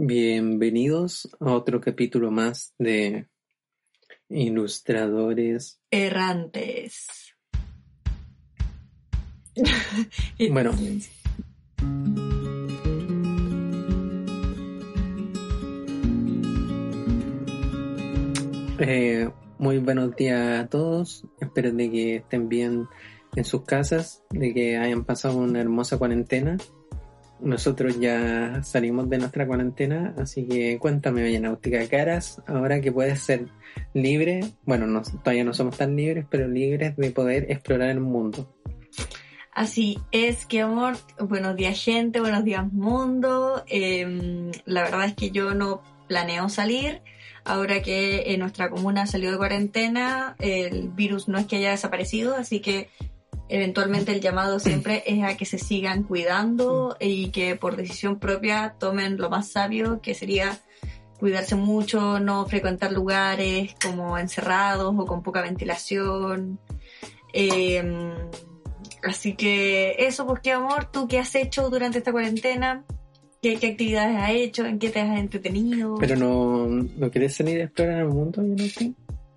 Bienvenidos a otro capítulo más de Ilustradores. errantes. Bueno. Eh, muy buenos días a todos. Espero de que estén bien en sus casas, de que hayan pasado una hermosa cuarentena. Nosotros ya salimos de nuestra cuarentena, así que cuéntame, Vallenáutica Caras, ahora que puedes ser libre, bueno, no, todavía no somos tan libres, pero libres de poder explorar el mundo. Así es, que amor. Buenos días, gente. Buenos días, mundo. Eh, la verdad es que yo no planeo salir. Ahora que en nuestra comuna salió de cuarentena, el virus no es que haya desaparecido, así que eventualmente el llamado siempre es a que se sigan cuidando y que por decisión propia tomen lo más sabio, que sería cuidarse mucho, no frecuentar lugares como encerrados o con poca ventilación. Eh, así que eso, pues qué amor, ¿tú qué has hecho durante esta cuarentena? ¿Qué, actividades has hecho? ¿En qué te has entretenido? Pero no, no quieres salir a explorar el mundo.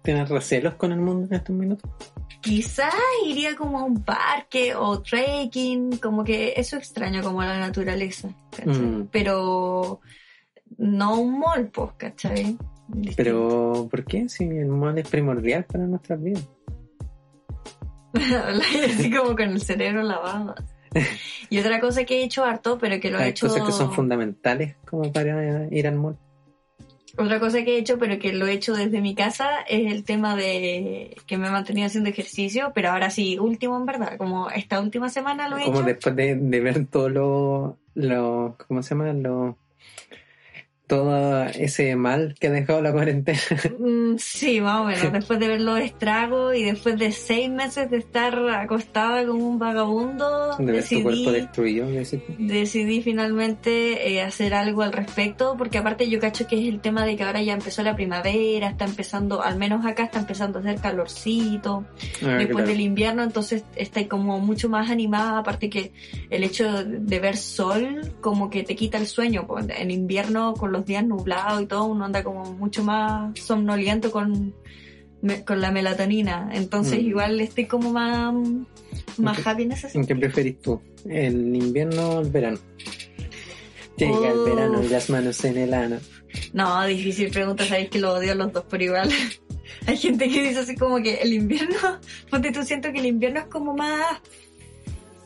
¿Tienes recelos con el mundo en estos minutos? Quizás iría como a un parque o trekking, como que eso extraño como a la naturaleza, ¿cachai? Mm. Pero no un mall, pues, ¿cachai? Pero, ¿por qué? Si el mal es primordial para nuestras vidas. Así como con el cerebro lavado. Y otra cosa que he hecho harto, pero que lo he Hay hecho... cosas que son fundamentales como para ir al mall. Otra cosa que he hecho, pero que lo he hecho desde mi casa, es el tema de que me he mantenido haciendo ejercicio, pero ahora sí, último en verdad, como esta última semana lo he Como hecho. después de, de ver todo lo, lo, ¿cómo se llama? Lo, todo ese mal que ha dejado la cuarentena. Mm, Sí, más o menos. Después de ver los estragos y después de seis meses de estar acostada como un vagabundo, De ver tu cuerpo decidí, destruido. decidí finalmente eh, hacer algo al respecto, porque aparte yo cacho que es el tema de que ahora ya empezó la primavera, está empezando, al menos acá está empezando a hacer calorcito, ah, después del invierno, entonces está como mucho más animada, aparte que el hecho de ver sol como que te quita el sueño, en invierno con los días nublados y todo, uno anda como mucho más somnoliento con, me- con la melatonina, entonces Mm. igual estoy como más, más happy en ese ¿En sentido. qué preferís tú? ¿El invierno o el verano? Llega el Oh. verano y las manos en el ano. No, difícil pregunta, sabéis que lo odio a los dos por igual. Hay gente que dice así como que el invierno, ponte tú siento que el invierno es como más,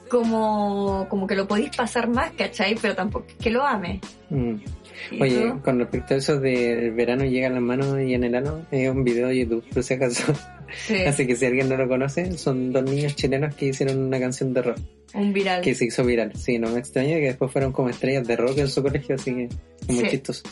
como, como que lo podéis pasar más, ¿cachai? Pero tampoco es que lo ame. Mm. ¿Y Oye, tú? con respecto a eso del verano llega en las manos y en el ano, es un video de YouTube, por si acaso. Sí, Así que si alguien no lo conoce, son dos niños chilenos que hicieron una canción de rock un viral. que se hizo viral. Sí, no me extraña que después fueron como estrellas de rock en su colegio, así que muy Sí. chistoso.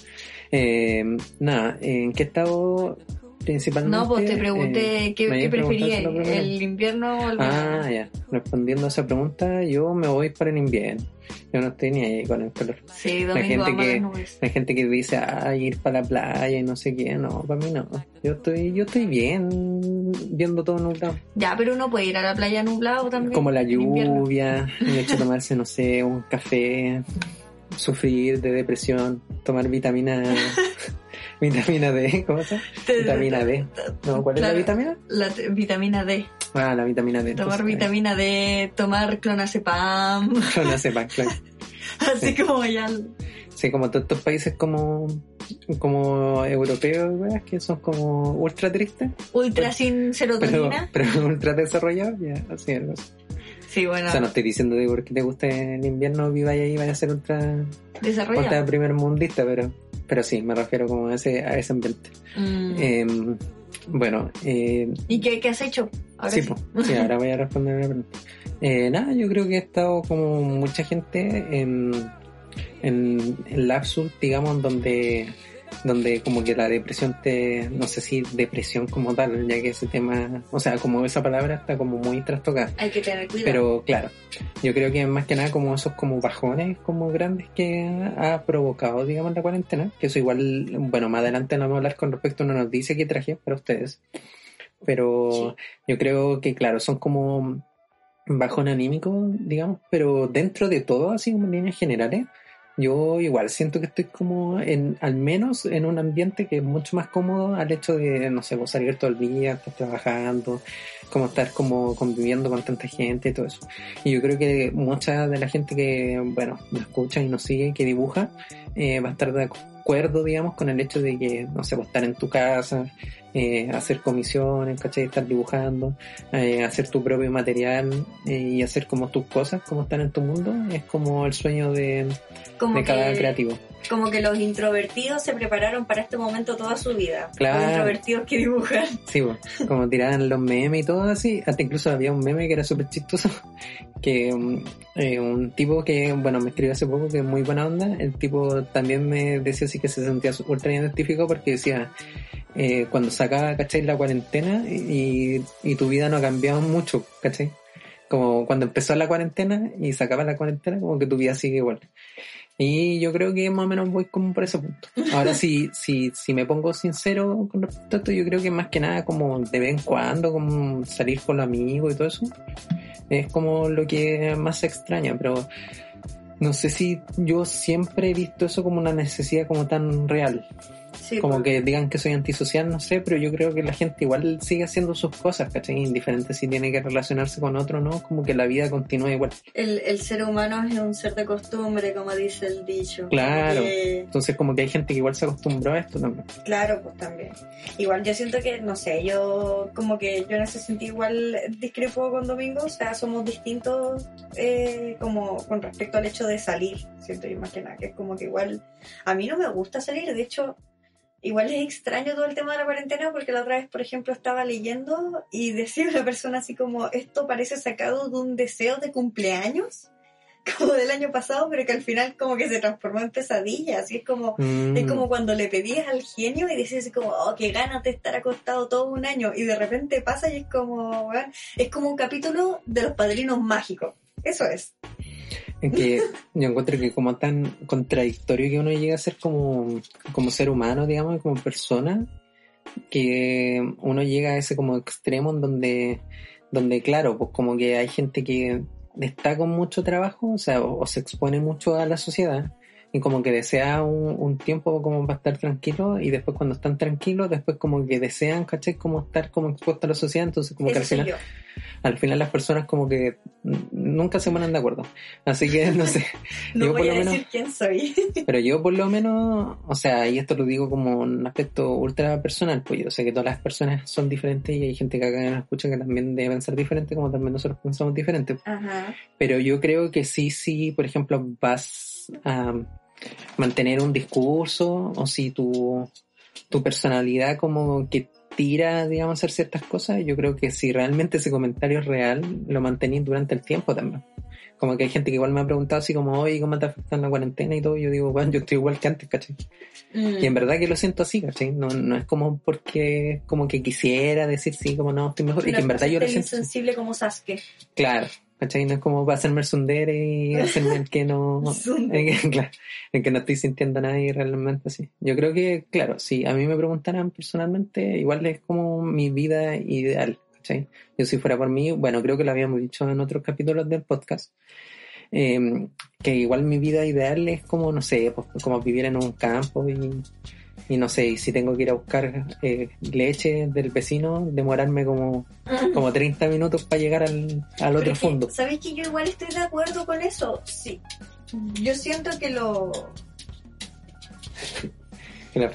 Eh, nada, ¿en qué estado principalmente? No, pues te pregunté eh, qué, qué preferías, la el invierno o el verano. Ah, ya. Respondiendo a esa pregunta, yo me voy para el invierno. Yo no estoy ni ahí con el calor. Sí, La gente que-. Hay gente que dice, ah, ir para la playa y no sé qué. No, para mí no. Yo estoy, yo estoy bien viendo todo nublado. Ya, pero uno puede ir a la playa nublado también. Como la lluvia, el hecho de tomarse, no sé, un café, sufrir de depresión, tomar vitamina, vitamina D, ¿cómo se Vitamina D. No, ¿cuál es la vitamina? La vitamina D. Ah, la vitamina D. Tomar entonces, vitamina D, tomar clonazepam. pa, claro. Así como ya. Sí, como todos estos países como, como europeos, weas, que son como ultra tristes, Ultra sin pero, serotonina. pero ultra desarrollados, ya, así es. algo así. Sí, bueno, O sea, no estoy diciendo de porque te guste el invierno, viva ahí, vaya a ser ultra, desarrollado. ultra primer mundista, pero, pero sí, me refiero como a ese, a ese ambiente. Mm. Eh, bueno, eh, ¿Y qué, qué has hecho? Ahora sí, sí. po. sí, ahora voy a responder la pregunta. Eh, nada, yo creo que he estado como mucha gente en, en, en lapsus, digamos, donde donde como que la depresión te, no sé si depresión como tal, ya que ese tema, o sea, como esa palabra está como muy trastocada. Hay que tener cuidado. Pero claro, yo creo que más que nada como esos como bajones como grandes que ha provocado, digamos, la cuarentena, que eso igual, bueno, más adelante vamos a hablar con respecto a una noticia que traje para ustedes. Pero yo creo que claro, son como bajón anímico, digamos, pero dentro de todo, así como en líneas generales, yo igual siento que estoy como en, al menos en un ambiente que es mucho más cómodo al hecho de, no sé, vos salir todo el día, estar trabajando, como estar como conviviendo con tanta gente y todo eso. Y yo creo que mucha de la gente que, bueno, nos escucha y nos sigue, que dibuja, eh, va a estar de acuerdo, digamos, con el hecho de que, no sé, vos estar en tu casa, eh, hacer comisiones, ¿cachai? Estar dibujando, eh, hacer tu propio material eh, y hacer como tus cosas, como están en tu mundo, es como el sueño de, Como de cada que- creativo. Como que los introvertidos se prepararon para este momento toda su vida. Claro. Los introvertidos que dibujan. Sí, pues, como tiraban los memes y todo así. Hasta incluso había un meme que era súper chistoso. Que um, eh, un tipo que, bueno, me escribió hace poco que es muy buena onda. El tipo también me decía así que se sentía ultra identificado porque decía, eh, cuando sacaba, ¿cachai? La cuarentena y, y tu vida no ha cambiado mucho, ¿cachai? Como cuando empezó la cuarentena y sacaba la cuarentena, como que tu vida sigue igual. Y yo creo que más o menos voy como por ese punto. Ahora, si, si, si me pongo sincero con respecto a esto, yo creo que más que nada como de vez en cuando, como salir con los amigos y todo eso, es como lo que más se extraña, pero no sé si yo siempre he visto eso como una necesidad como tan real. Sí, Como porque que digan que soy antisocial, no sé, pero yo creo que la gente igual sigue haciendo sus cosas, ¿cachai? Indiferente si tiene que relacionarse con otro o no, como que la vida continúa igual. el, el ser humano es un ser de costumbre, como dice el dicho. Claro. Entonces como que hay gente que igual se acostumbró a esto también. Claro, pues también. Igual yo siento que, no sé, yo como que yo en ese sentido igual discrepo con Domingo, o sea, somos distintos eh, como con respecto al hecho de salir, siento yo más que nada, que es como que igual a mí no me gusta salir, de hecho, igual es extraño todo el tema de la cuarentena porque la otra vez, por ejemplo, estaba leyendo y decía una persona así como, esto parece sacado de un deseo de cumpleaños. Como del año pasado, pero que al final como que se transformó en pesadilla, así es como, Mm. es como cuando le pedías al genio y decías así como, oh, qué ganas de estar acostado todo un año. Y de repente pasa y es como, es como un capítulo de los padrinos mágicos. Eso es. En que yo encuentro que como tan contradictorio que uno llega a ser como, como ser humano, digamos, como persona, que uno llega a ese como extremo en donde, donde claro, pues como que hay gente que está con mucho trabajo, o sea, o se expone mucho a la sociedad, y como que desea un, un tiempo como para estar tranquilo, y después cuando están tranquilos, después como que desean, ¿cachai? Como estar como expuesto a la sociedad, entonces como que al final yo. al final las personas como que nunca se ponen de acuerdo. Así que no sé. No yo voy por a lo menos, decir quién soy. pero yo por lo menos, o sea, y esto lo digo como un aspecto ultra personal, pues yo sé que todas las personas son diferentes y hay gente que acá nos escucha que también deben ser diferentes, como también nosotros pensamos diferentes. Ajá. Pero yo creo que sí, sí, por ejemplo, vas a mantener un discurso o si tu, tu personalidad como que tira, digamos, a hacer ciertas cosas, yo creo que si realmente ese comentario es real, lo mantenís durante el tiempo también. Como que hay gente que igual me ha preguntado así como, oye, ¿cómo te afecta en la cuarentena y todo? Yo digo, bueno, yo estoy igual que antes, ¿cachai? Mm. Y en verdad que lo siento así, ¿cachai? No, no es como porque como que quisiera decir sí, como no, estoy mejor. y que en verdad yo lo siento así. insensible como Sasuke. Claro, ¿cachai? No es como para hacerme el sundere y hacerme el que no, el que, claro, el que no estoy sintiendo nada y realmente así. Yo creo que, claro, si a mí me preguntaran personalmente, igual es como mi vida ideal, ¿cachai? Yo si fuera por mí, bueno, creo que lo habíamos dicho en otros capítulos del podcast, eh, que igual mi vida ideal es como, no sé, pues, como vivir en un campo y, y no sé, y si tengo que ir a buscar eh, leche del vecino, demorarme como, como 30 minutos para llegar al, al otro fondo. ¿Sabéis que yo igual estoy de acuerdo con eso? Sí. Yo siento que lo, Que la.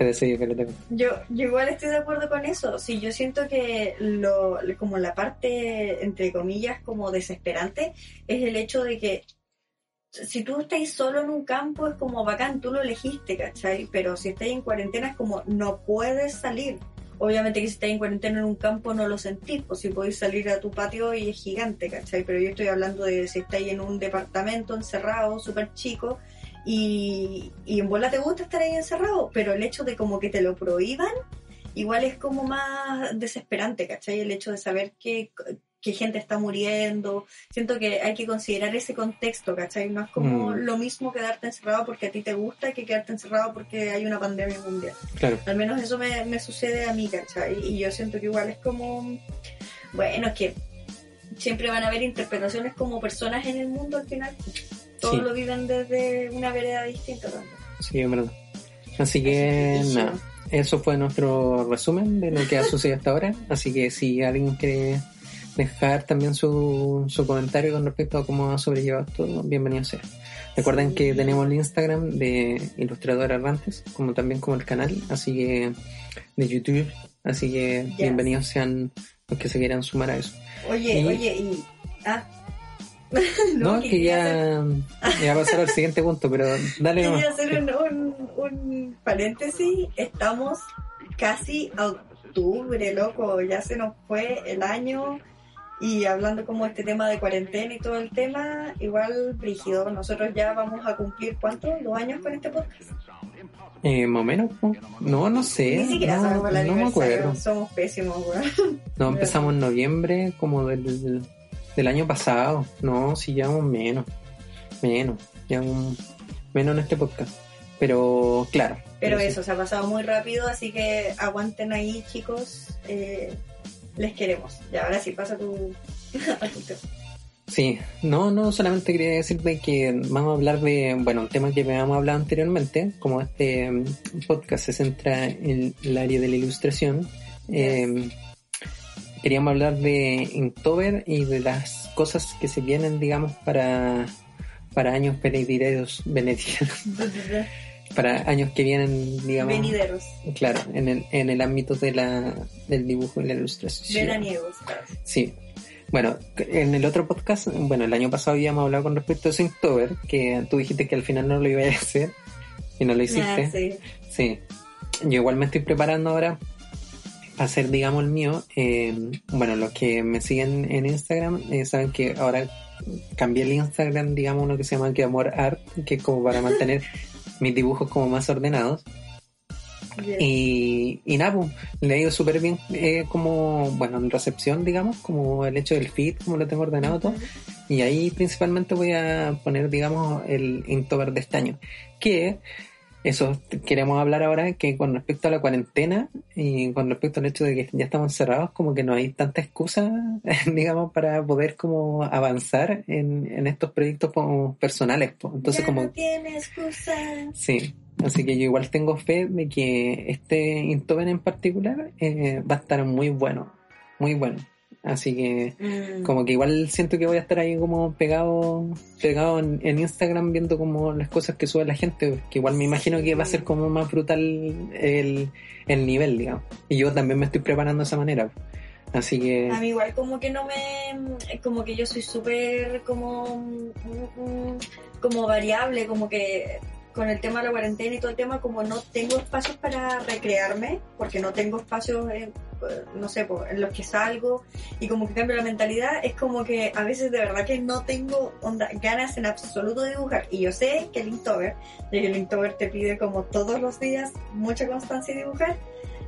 Yo, yo igual estoy de acuerdo con eso. Sí, yo siento que lo, como la parte, entre comillas, como desesperante, es el hecho de que si tú estás solo en un campo es como bacán, tú lo elegiste, ¿cachai? Pero si estás en cuarentena es como no puedes salir. Obviamente que si estás en cuarentena en un campo no lo sentís, pues si podéis salir a tu patio y es gigante, ¿cachai? Pero yo estoy hablando de si estáis en un departamento encerrado, súper chico, y, y en bola te gusta estar ahí encerrado, pero el hecho de como que te lo prohíban, igual es como más desesperante, ¿cachai? El hecho de saber que, que gente está muriendo. Siento que hay que considerar ese contexto, ¿cachai? No es como Mm. lo mismo quedarte encerrado porque a ti te gusta que quedarte encerrado porque hay una pandemia mundial. Claro. Al menos eso me, me sucede a mí, ¿cachai? Y yo siento que igual es como, bueno, es que siempre van a haber interpretaciones como personas en el mundo al final. Todos Sí. lo viven desde una vereda distinta también. Sí, es verdad. Así que Así que, nada, eso fue nuestro resumen de lo que ha sucedido hasta ahora. Así que si alguien quiere dejar también su, su comentario con respecto a cómo ha sobrellevado todo, bienvenido sea. Recuerden que tenemos el Instagram de Ilustrador Errantes, como también como el canal, así que de YouTube, así que Yes. bienvenidos sean los que se quieran sumar a eso. Oye, Y- oye, y... Ah. No, que quería hacer- ya, ya pasar al siguiente punto, pero dale nomás. Quería hacer un, un, un paréntesis. Estamos casi a octubre, loco. Ya se nos fue el año. Y hablando como este tema de cuarentena y todo el tema, igual brígido. Nosotros ya vamos a cumplir, ¿cuánto? ¿Dos años con este podcast? Eh, más o menos, ¿no? no, sé. Ni siquiera no, sabemos el no me acuerdo. Somos pésimos, weón. No, empezamos en noviembre como del, del año pasado. No, si llevamos menos. Menos. Llevamos menos en este podcast. Pero claro. Pero sí. eso, se ha pasado muy rápido, así que aguanten ahí, chicos. Eh, les queremos. Ya, ahora sí, pasa tu. Sí, no, no, solamente quería decirte que vamos a hablar de, bueno, un tema que habíamos hablado anteriormente, como este mm, podcast se centra en el área de la ilustración. eh, queríamos hablar de Inktober y de las cosas que se vienen, digamos, para, para años venideros, para años que vienen, digamos, Venideros, claro, en el, en el ámbito de la, del dibujo y la ilustración. veraniegos. claro. Sí. Bueno, en el otro podcast, bueno, el año pasado habíamos hablado con respecto a Inktober, que tú dijiste que al final no lo ibas a hacer y no lo hiciste. Ah, sí. Sí. Yo igual me estoy preparando ahora para hacer, digamos, el mío. Eh, bueno, los que me siguen en Instagram eh, saben que ahora cambié el Instagram, digamos, uno que se llama que Amor Art, que es como para mantener mis dibujos como más ordenados. Y, y nada, pues, le ha ido súper bien eh, como, bueno, en recepción, digamos, como el hecho del feed, como lo tengo ordenado todo. Y ahí principalmente voy a poner, digamos, el Inktober de este año. Que eso queremos hablar ahora, que con respecto a la cuarentena y con respecto al hecho de que ya estamos encerrados, como que no hay tanta excusa, digamos, para poder como avanzar en, en estos proyectos como personales. Entonces Ya como... no tiene excusa. Sí, así que yo igual tengo fe de que este Inktober en particular eh, va a estar muy bueno, muy bueno. Así que Mm. como que igual siento que voy a estar ahí como pegado pegado en, en Instagram viendo como las cosas que sube la gente, que igual me imagino que va a ser como más brutal el, el nivel, digamos. Y yo también me estoy preparando de esa manera. Así que A mí igual como que no me... Como que yo soy súper como... mm, como variable, como que con el tema de la cuarentena y todo el tema, como no tengo espacios para recrearme, porque no tengo espacios, en, no sé, en los que salgo, y como que cambio la mentalidad, es como que a veces de verdad que no tengo onda, ganas en absoluto de dibujar. Y yo sé que el Inktober, el Inktober te pide como todos los días mucha constancia y dibujar,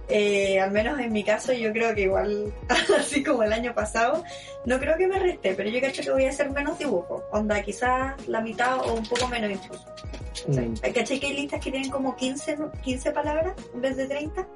eh, al menos en mi caso yo creo que igual, así como el año pasado, no creo que me reste, pero yo cacho que voy a hacer menos dibujo, onda quizás la mitad o un poco menos incluso. mm, Hay caché que hay listas que tienen como 15, ¿no? 15 palabras en vez de 30.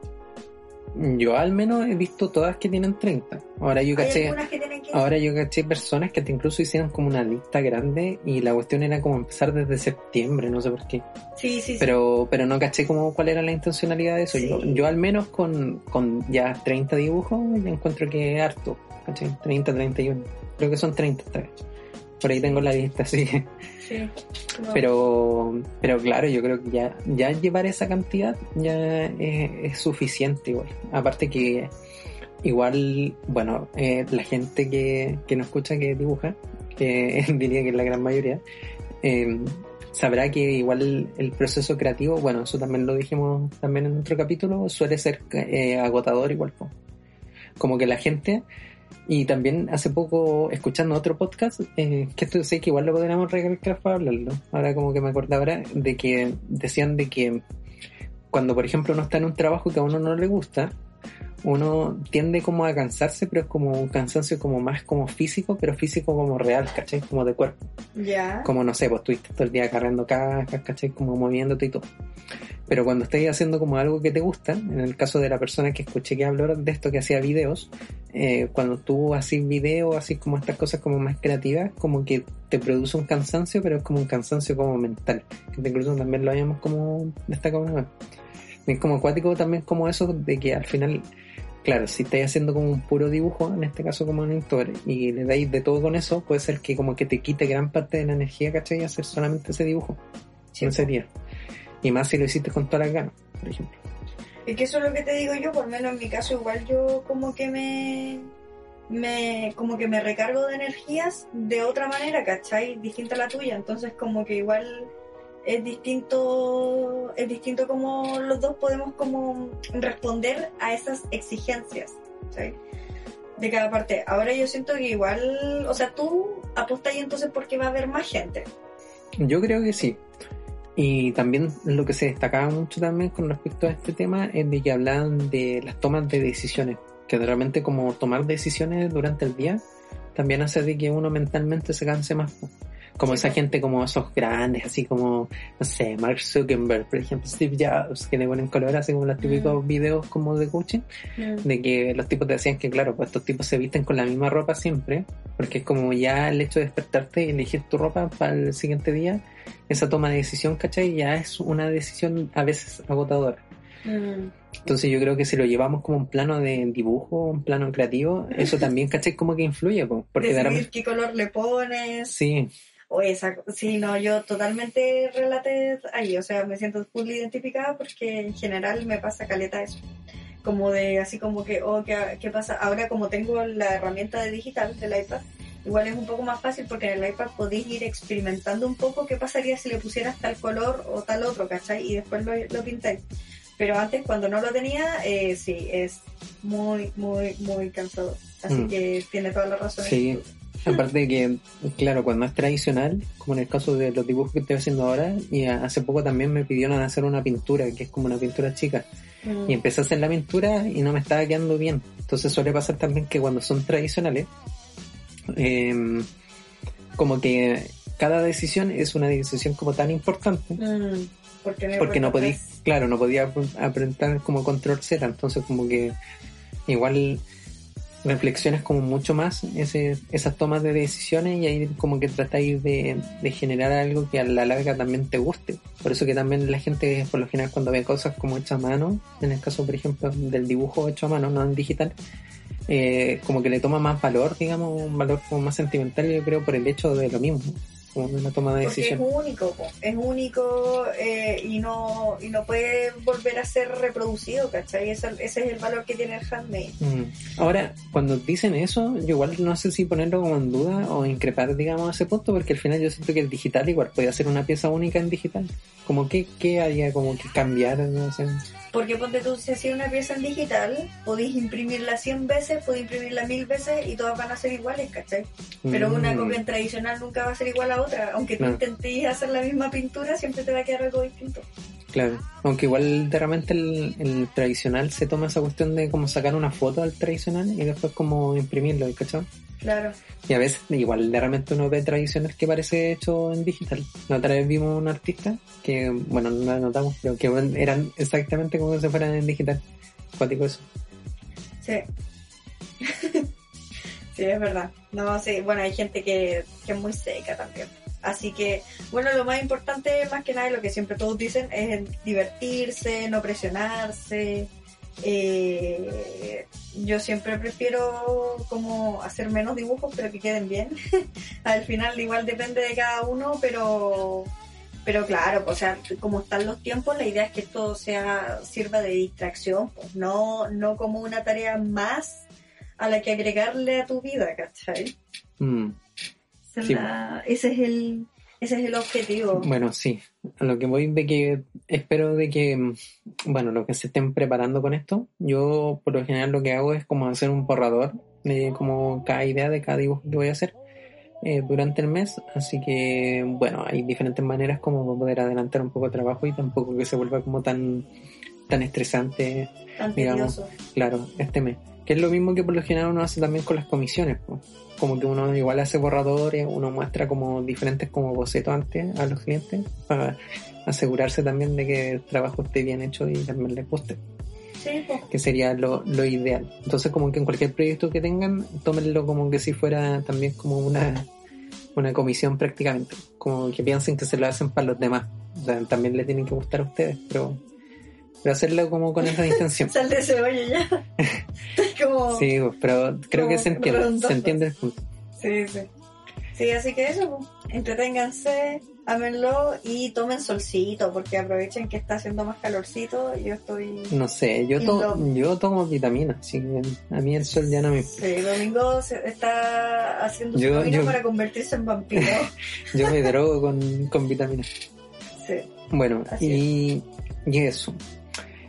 yo al menos he visto todas que tienen 30. Ahora yo Hay caché... algunas que tienen 15. Ahora yo caché personas que te incluso hicieron como una lista grande y la cuestión era como empezar desde septiembre, no sé por qué. sí, sí, sí. Pero, pero no caché como cuál era la intencionalidad de eso. Sí. Yo, yo al menos con, con ya 30 dibujos encuentro que es harto. ¿caché? 30, 31. Creo que son 30 esta vez. Por ahí tengo la lista, así que- Sí. Como- Pero, pero claro, yo creo que ya, ya llevar esa cantidad ya es, es suficiente igual. Aparte que igual, bueno, eh, la gente que, que nos escucha que dibuja, que diría que es la gran mayoría, eh, sabrá que igual el proceso creativo, bueno, eso también lo dijimos también en otro capítulo, suele ser eh, agotador igual. Como que la gente Y también hace poco, escuchando otro podcast, eh, que esto sé que igual lo podríamos recalcar para hablarlo. Ahora como que me acordaba ahora de que decían de que cuando por ejemplo uno está en un trabajo que a uno no le gusta, uno tiende como a cansarse, pero es como un cansancio como más como físico, pero físico como real, ¿cachai? Como de cuerpo. Ya. Como no sé, pues estuviste todo el día cargando cajas, ¿cachai? Como moviéndote y todo. Pero cuando estás haciendo como algo que te gusta, en el caso de la persona que escuché que habló de esto, que hacía videos, eh, cuando tú haces videos, así como estas cosas como más creativas, como que te produce un cansancio, pero es como un cansancio como mental. Que incluso también lo habíamos como destacado. Es como acuático también como eso de que al final claro, si estáis haciendo como un puro dibujo, en este caso como un editor, y le dais de todo con eso, puede ser que como que te quite gran parte de la energía, ¿cachai? Y hacer solamente ese dibujo. Sí, ese día. Y más si lo hiciste con todas las ganas, por ejemplo. Es que eso es lo que te digo yo, por menos en mi caso, igual yo como que me. me como que me recargo de energías de otra manera, ¿cachai? Distinta a la tuya. Entonces, como que igual es distinto, es distinto como los dos podemos como responder a esas exigencias de cada parte. Ahora yo siento que igual, o sea, tú apostas entonces porque va a haber más gente. Yo creo que sí. Y también lo que se destacaba mucho también con respecto a este tema es de que hablaban de las tomas de decisiones, que realmente como tomar decisiones durante el día también hace de que uno mentalmente se canse más como esa gente como esos grandes, así como, no sé, Mark Zuckerberg, por ejemplo, Steve Jobs, que le ponen color así como los típicos videos como de coaching, de que los tipos te decían que claro, pues estos tipos se visten con la misma ropa siempre, porque es como ya el hecho de despertarte y elegir tu ropa para el siguiente día, esa toma de decisión, ¿cachai? Ya es una decisión a veces agotadora. Entonces yo creo que si lo llevamos como un plano de dibujo, un plano creativo, eso también, ¿cachai? Como que influye, porque Decidir qué color le pones. Sí, o esa, sí, no, yo totalmente relate ahí, o sea, me siento full identificada porque en general me pasa caleta eso. Como de, así como que, oh, ¿qué, ¿qué, pasa? Ahora como tengo la herramienta de digital del iPad, igual es un poco más fácil porque en el iPad podéis ir experimentando un poco qué pasaría si le pusieras tal color o tal otro, ¿cachai? Y después lo, lo pintáis. Pero antes, cuando no lo tenía, eh, sí, es muy, muy, muy cansado. Así mm. que tiene toda la razón. Sí, Aparte de que, claro, cuando es tradicional, como en el caso de los dibujos que estoy haciendo ahora, y hace poco también me pidieron hacer una pintura, que es como una pintura chica. Mm. Y empecé a hacer la pintura y no me estaba quedando bien. Entonces suele pasar también que cuando son tradicionales, em, como que cada decisión es una decisión como tan importante. Mm. Porque, porque no podía, claro, no podía aprender como control Z, entonces como que igual reflexionas como mucho más ese, esas tomas de decisiones y ahí como que tratáis de, de, generar algo que a la larga también te guste. Por eso que también la gente por lo general cuando ve cosas como hechas a mano, en el caso por ejemplo del dibujo hecho a mano, no en digital, eh, como que le toma más valor, digamos, un valor como más sentimental yo creo por el hecho de lo mismo una toma de decisión. es único, es único eh, y no y no puede volver a ser reproducido, ¿cachai? Ese, ese es el valor que tiene el handmade. Mm. Ahora, cuando dicen eso, yo igual no sé si ponerlo como en duda o increpar, digamos, a ese punto, porque al final yo siento que el digital igual puede ser una pieza única en digital. Como que, ¿qué haría como que cambiar? No sé. Porque ponte tú, si hacía una pieza en digital, podéis imprimirla 100 veces, podéis imprimirla 1000 veces y todas van a ser iguales, ¿cachai? Pero una mm. copia en tradicional nunca va a ser igual a otra. Aunque tú intentes hacer la misma pintura, siempre te va a quedar algo distinto. Claro, aunque igual de repente el, tradicional se toma esa cuestión de como sacar una foto al tradicional y después como imprimirlo, ¿cachai? Claro. Y a veces igual de repente uno ve tradiciones que parece hecho en digital. La otra vez vimos un artista que, bueno, no la notamos, pero que eran exactamente como si fueran en digital. Cuático eso. Sí. sí, es verdad. No, sí, bueno, hay gente que, que es muy seca también. Así que, bueno, lo más importante, más que nada, lo que siempre todos dicen, es divertirse, no presionarse. Eh, yo siempre prefiero como hacer menos dibujos, pero que queden bien. Al final igual depende de cada uno, pero pero claro, o sea, como están los tiempos, la idea es que esto sea sirva de distracción, pues, no, no como una tarea más a la que agregarle a tu vida, ¿cachai? Mm. Ese es el ese es el objetivo. Bueno, sí. A lo que voy de que espero de que, bueno, lo que se estén preparando con esto, yo por lo general lo que hago es como hacer un borrador de como cada idea de cada dibujo que voy a hacer eh, durante el mes. Así que, bueno, hay diferentes maneras como poder adelantar un poco el trabajo y tampoco que se vuelva como tan, tan estresante, Tan digamos, tedioso. claro, este mes. Que es lo mismo que por lo general uno hace también con las comisiones. po. Como que uno igual hace borradores, uno muestra como diferentes como bocetos antes a los clientes para asegurarse también de que el trabajo esté bien hecho y también les guste Sí, pues. que sería lo, lo ideal. Entonces, como que en cualquier proyecto que tengan, tómenlo como que si fuera también como una, una comisión prácticamente. Como que piensen que se lo hacen para los demás. O sea, también les tienen que gustar a ustedes, pero, pero hacerlo como con esa intención. Sal de ese hoyo ya. Como... Sí, pero creo que se entiende, se entiende el punto. Sí, sí. Sí, así que eso, pues, entreténganse, ámenlo y tomen solcito, porque aprovechen que está haciendo más calorcito. Yo estoy. No sé, yo, to- yo tomo vitaminas, así que a mí el sol ya no me... Sí, Domingo se- está haciendo su Yo- camino yo- para convertirse en vampiro. Yo me drogo con, con vitaminas. Sí. Bueno, y, y eso.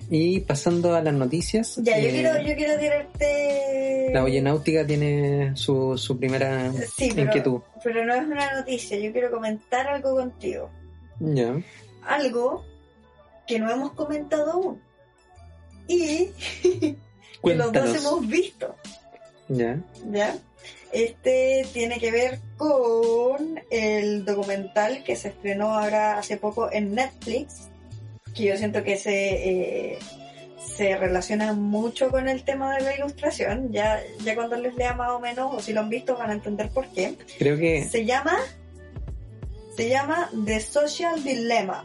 Y pasando a las noticias. Ya, yo eh, quiero, yo quiero tirarte. La Oye Náutica tiene su, su primera Sí, pero, inquietud. pero no es una noticia, yo quiero comentar algo contigo. Ya. Algo que no hemos comentado aún. Y que los dos hemos visto. Ya. ¿ya? Este tiene que ver con el documental que se estrenó ahora hace poco en Netflix, que yo siento que se, eh, se relaciona mucho con el tema de la ilustración. Ya, ya cuando les lea más o menos, o si lo han visto, van a entender por qué. Creo que. Se llama, se llama The Social Dilemma.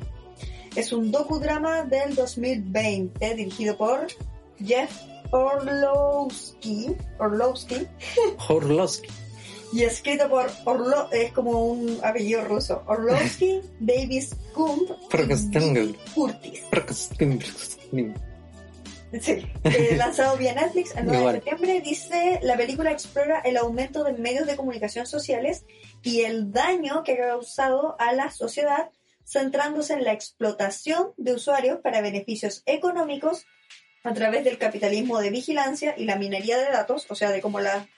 Es un docudrama del 2020 dirigido por Jeff Orlowski, Orlowski Horlowski. Y escrito por Orlo, es como un apellido ruso, Orlowski, Davis Kump Curtis. Sí, eh, lanzado vía Netflix el 9 Igual. de septiembre, dice la película explora el aumento de medios de comunicación sociales y el daño que ha causado a la sociedad, centrándose en la explotación de usuarios para beneficios económicos a través del capitalismo de vigilancia y la minería de datos, o sea, de cómo la-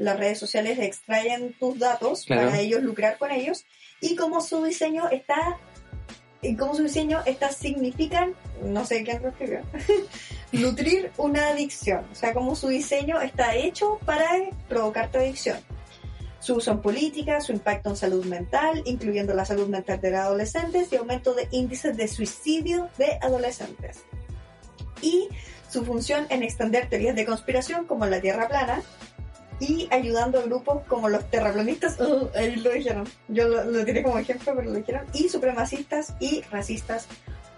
las redes sociales extraen tus datos Claro. para ellos lucrar con ellos y cómo su diseño está y cómo su diseño está significan, no sé quién lo escribió, nutrir una adicción, o sea, cómo su diseño está hecho para provocarte adicción. Su uso en política, su impacto en salud mental, incluyendo la salud mental de los adolescentes y aumento de índices de suicidio de adolescentes. Y su función en extender teorías de conspiración como la Tierra plana y ayudando a grupos como los terraplanistas, oh, ahí lo dijeron, yo lo, lo tiré como ejemplo, pero lo dijeron, y supremacistas y racistas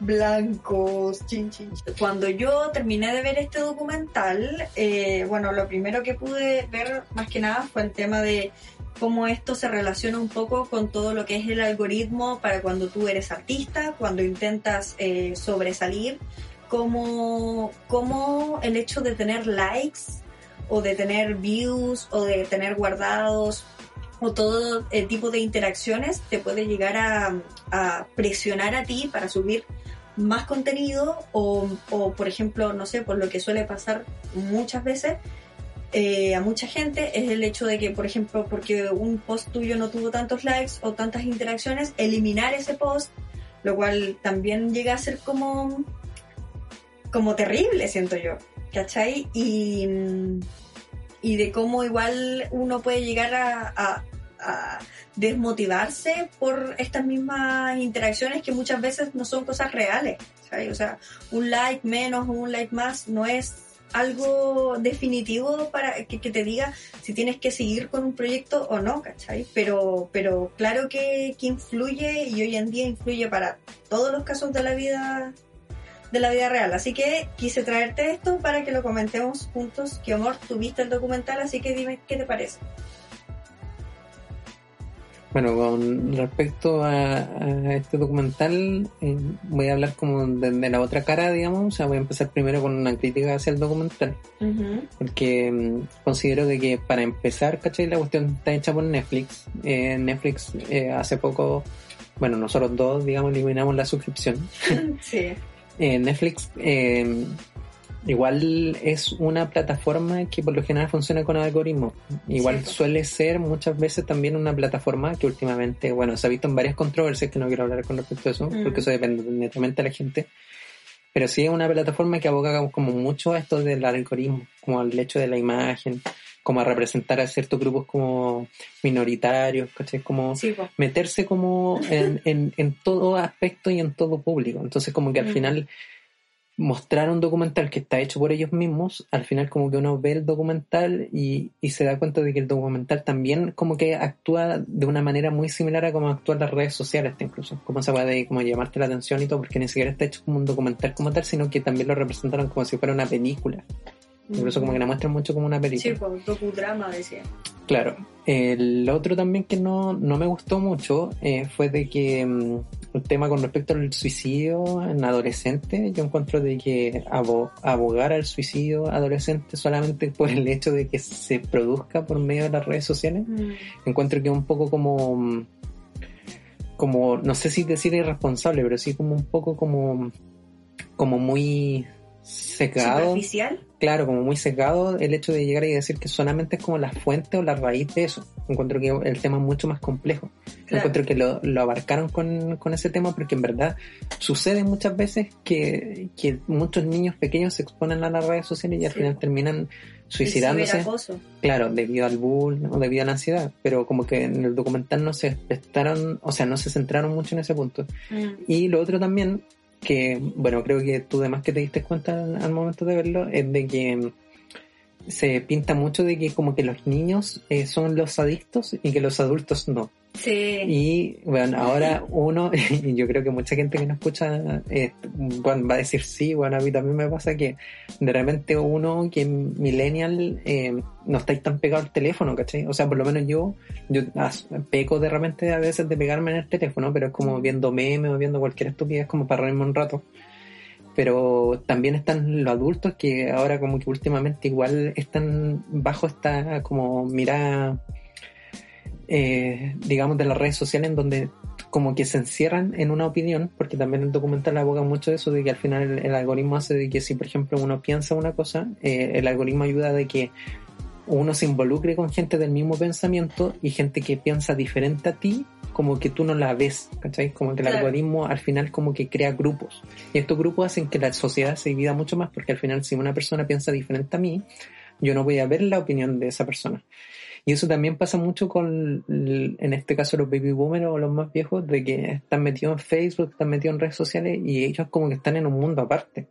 blancos. Chin, chin, chin. Cuando yo terminé de ver este documental, eh, bueno, lo primero que pude ver más que nada fue el tema de cómo esto se relaciona un poco con todo lo que es el algoritmo para cuando tú eres artista, cuando intentas eh, sobresalir, como, como el hecho de tener likes o de tener views o de tener guardados o todo el tipo de interacciones te puede llegar a, presionar a ti para subir más contenido o, o, por ejemplo, no sé, por lo que suele pasar muchas veces eh, a mucha gente es el hecho de que, por ejemplo, porque un post tuyo no tuvo tantos likes o tantas interacciones, eliminar ese post, lo cual también llega a ser como, como terrible, siento yo, ¿cachai? Y, y de cómo igual uno puede llegar a, desmotivarse por estas mismas interacciones que muchas veces no son cosas reales, ¿sabes? O sea, un like menos o un like más no es algo definitivo para que, que, te diga si tienes que seguir con un proyecto o no, ¿cachai? Pero, pero claro que, que influye y hoy en día influye para todos los casos de la vida de la vida real. Así que quise traerte esto para que lo comentemos juntos. Que amor, tú viste el documental, así que dime qué te parece. Bueno, con respecto a, a este documental, eh, voy a hablar como de, de, la otra cara, digamos. O sea, voy a empezar primero con una crítica hacia el documental. Uh -huh. Porque um, considero de que para empezar, ¿cachai? La cuestión está hecha por Netflix. Eh, Netflix eh, hace poco, bueno, nosotros dos, digamos, eliminamos la suscripción. sí. Netflix igual es una plataforma que por lo general funciona con algoritmos. Igual suele ser muchas veces también una plataforma que últimamente, bueno, se ha visto en varias controversias que no quiero hablar con respecto a eso, Mm. porque eso depende netamente de la gente. Pero sí es una plataforma que aboga como mucho a esto del algoritmo, como al hecho de la imagen, como a representar a ciertos grupos como minoritarios, ¿cachai? Como Sí, meterse como en, en, en todo aspecto y en todo público. Entonces como que al Mm. final mostrar un documental que está hecho por ellos mismos, al final como que uno ve el documental y, y se da cuenta de que el documental también como que actúa de una manera muy similar a como actúan las redes sociales incluso, como se puede como llamarte la atención y todo, porque ni siquiera está hecho como un documental como tal, sino que también lo representaron como si fuera una película. Incluso como que la muestran mucho como una película. Sí, pues, docudrama decía. Claro. El otro también que no, no me gustó mucho eh, fue de que mm, el tema con respecto al suicidio en adolescentes, yo encuentro de que abo- abogar al suicidio adolescente solamente por el hecho de que se produzca por medio de las redes sociales, encuentro que es un poco como, mm, como, no sé si decir irresponsable, pero sí como un poco como, como muy secado. Superficial. Claro, como muy secado el hecho de llegar y decir que solamente es como la fuente o la raíz de eso. Encuentro que el tema es mucho más complejo. Claro. Encuentro que lo, lo abarcaron con, con ese tema porque en verdad sucede muchas veces que, que muchos niños pequeños se exponen a las redes sociales y al Sí. final terminan suicidándose. Claro, debido al bull o debido a la ansiedad. Pero como que en el documental no se prestaron, o sea, no se centraron mucho en ese punto. Mm. Y lo otro también, que bueno, creo que tú además que te diste cuenta al, momento de verlo, es de que mm, se pinta mucho de que como que los niños eh, son los adictos y que los adultos no. Sí. Y bueno, ahora uno, y yo creo que mucha gente que nos escucha eh, bueno, va a decir sí, bueno, a mí también me pasa que de repente uno que es millennial eh, no estáis tan pegado al teléfono, ¿cachai? O sea, por lo menos yo, yo peco de repente a veces de pegarme en el teléfono, pero es como viendo memes o viendo cualquier estupidez como para reírme un rato. Pero también están los adultos que ahora como que últimamente igual están bajo esta como mirada eh, digamos, de las redes sociales en donde como que se encierran en una opinión, porque también el documental aboga mucho de eso, de que al final el, el algoritmo hace de que si, por ejemplo, uno piensa una cosa, eh, el algoritmo ayuda de que uno se involucre con gente del mismo pensamiento y gente que piensa diferente a ti, como que tú no la ves, ¿cachai? Como que el Claro. algoritmo al final como que crea grupos. Y estos grupos hacen que la sociedad se divida mucho más, porque al final si una persona piensa diferente a mí, yo no voy a ver la opinión de esa persona. Y eso también pasa mucho con, en este caso, los baby boomers o los más viejos, de que están metidos en Facebook, están metidos en redes sociales y ellos como que están en un mundo aparte.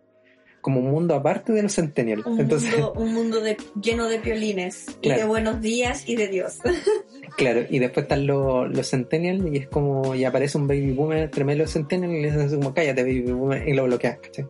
Como un mundo aparte de los centennials. Un Entonces, mundo, un mundo de, lleno de piolines y Claro. de buenos días y de Dios. claro, y después están los, los centennials y es como, y aparece un baby boomer tremendo centennial y le dicen como, cállate baby boomer, y lo bloqueas, ¿cachai?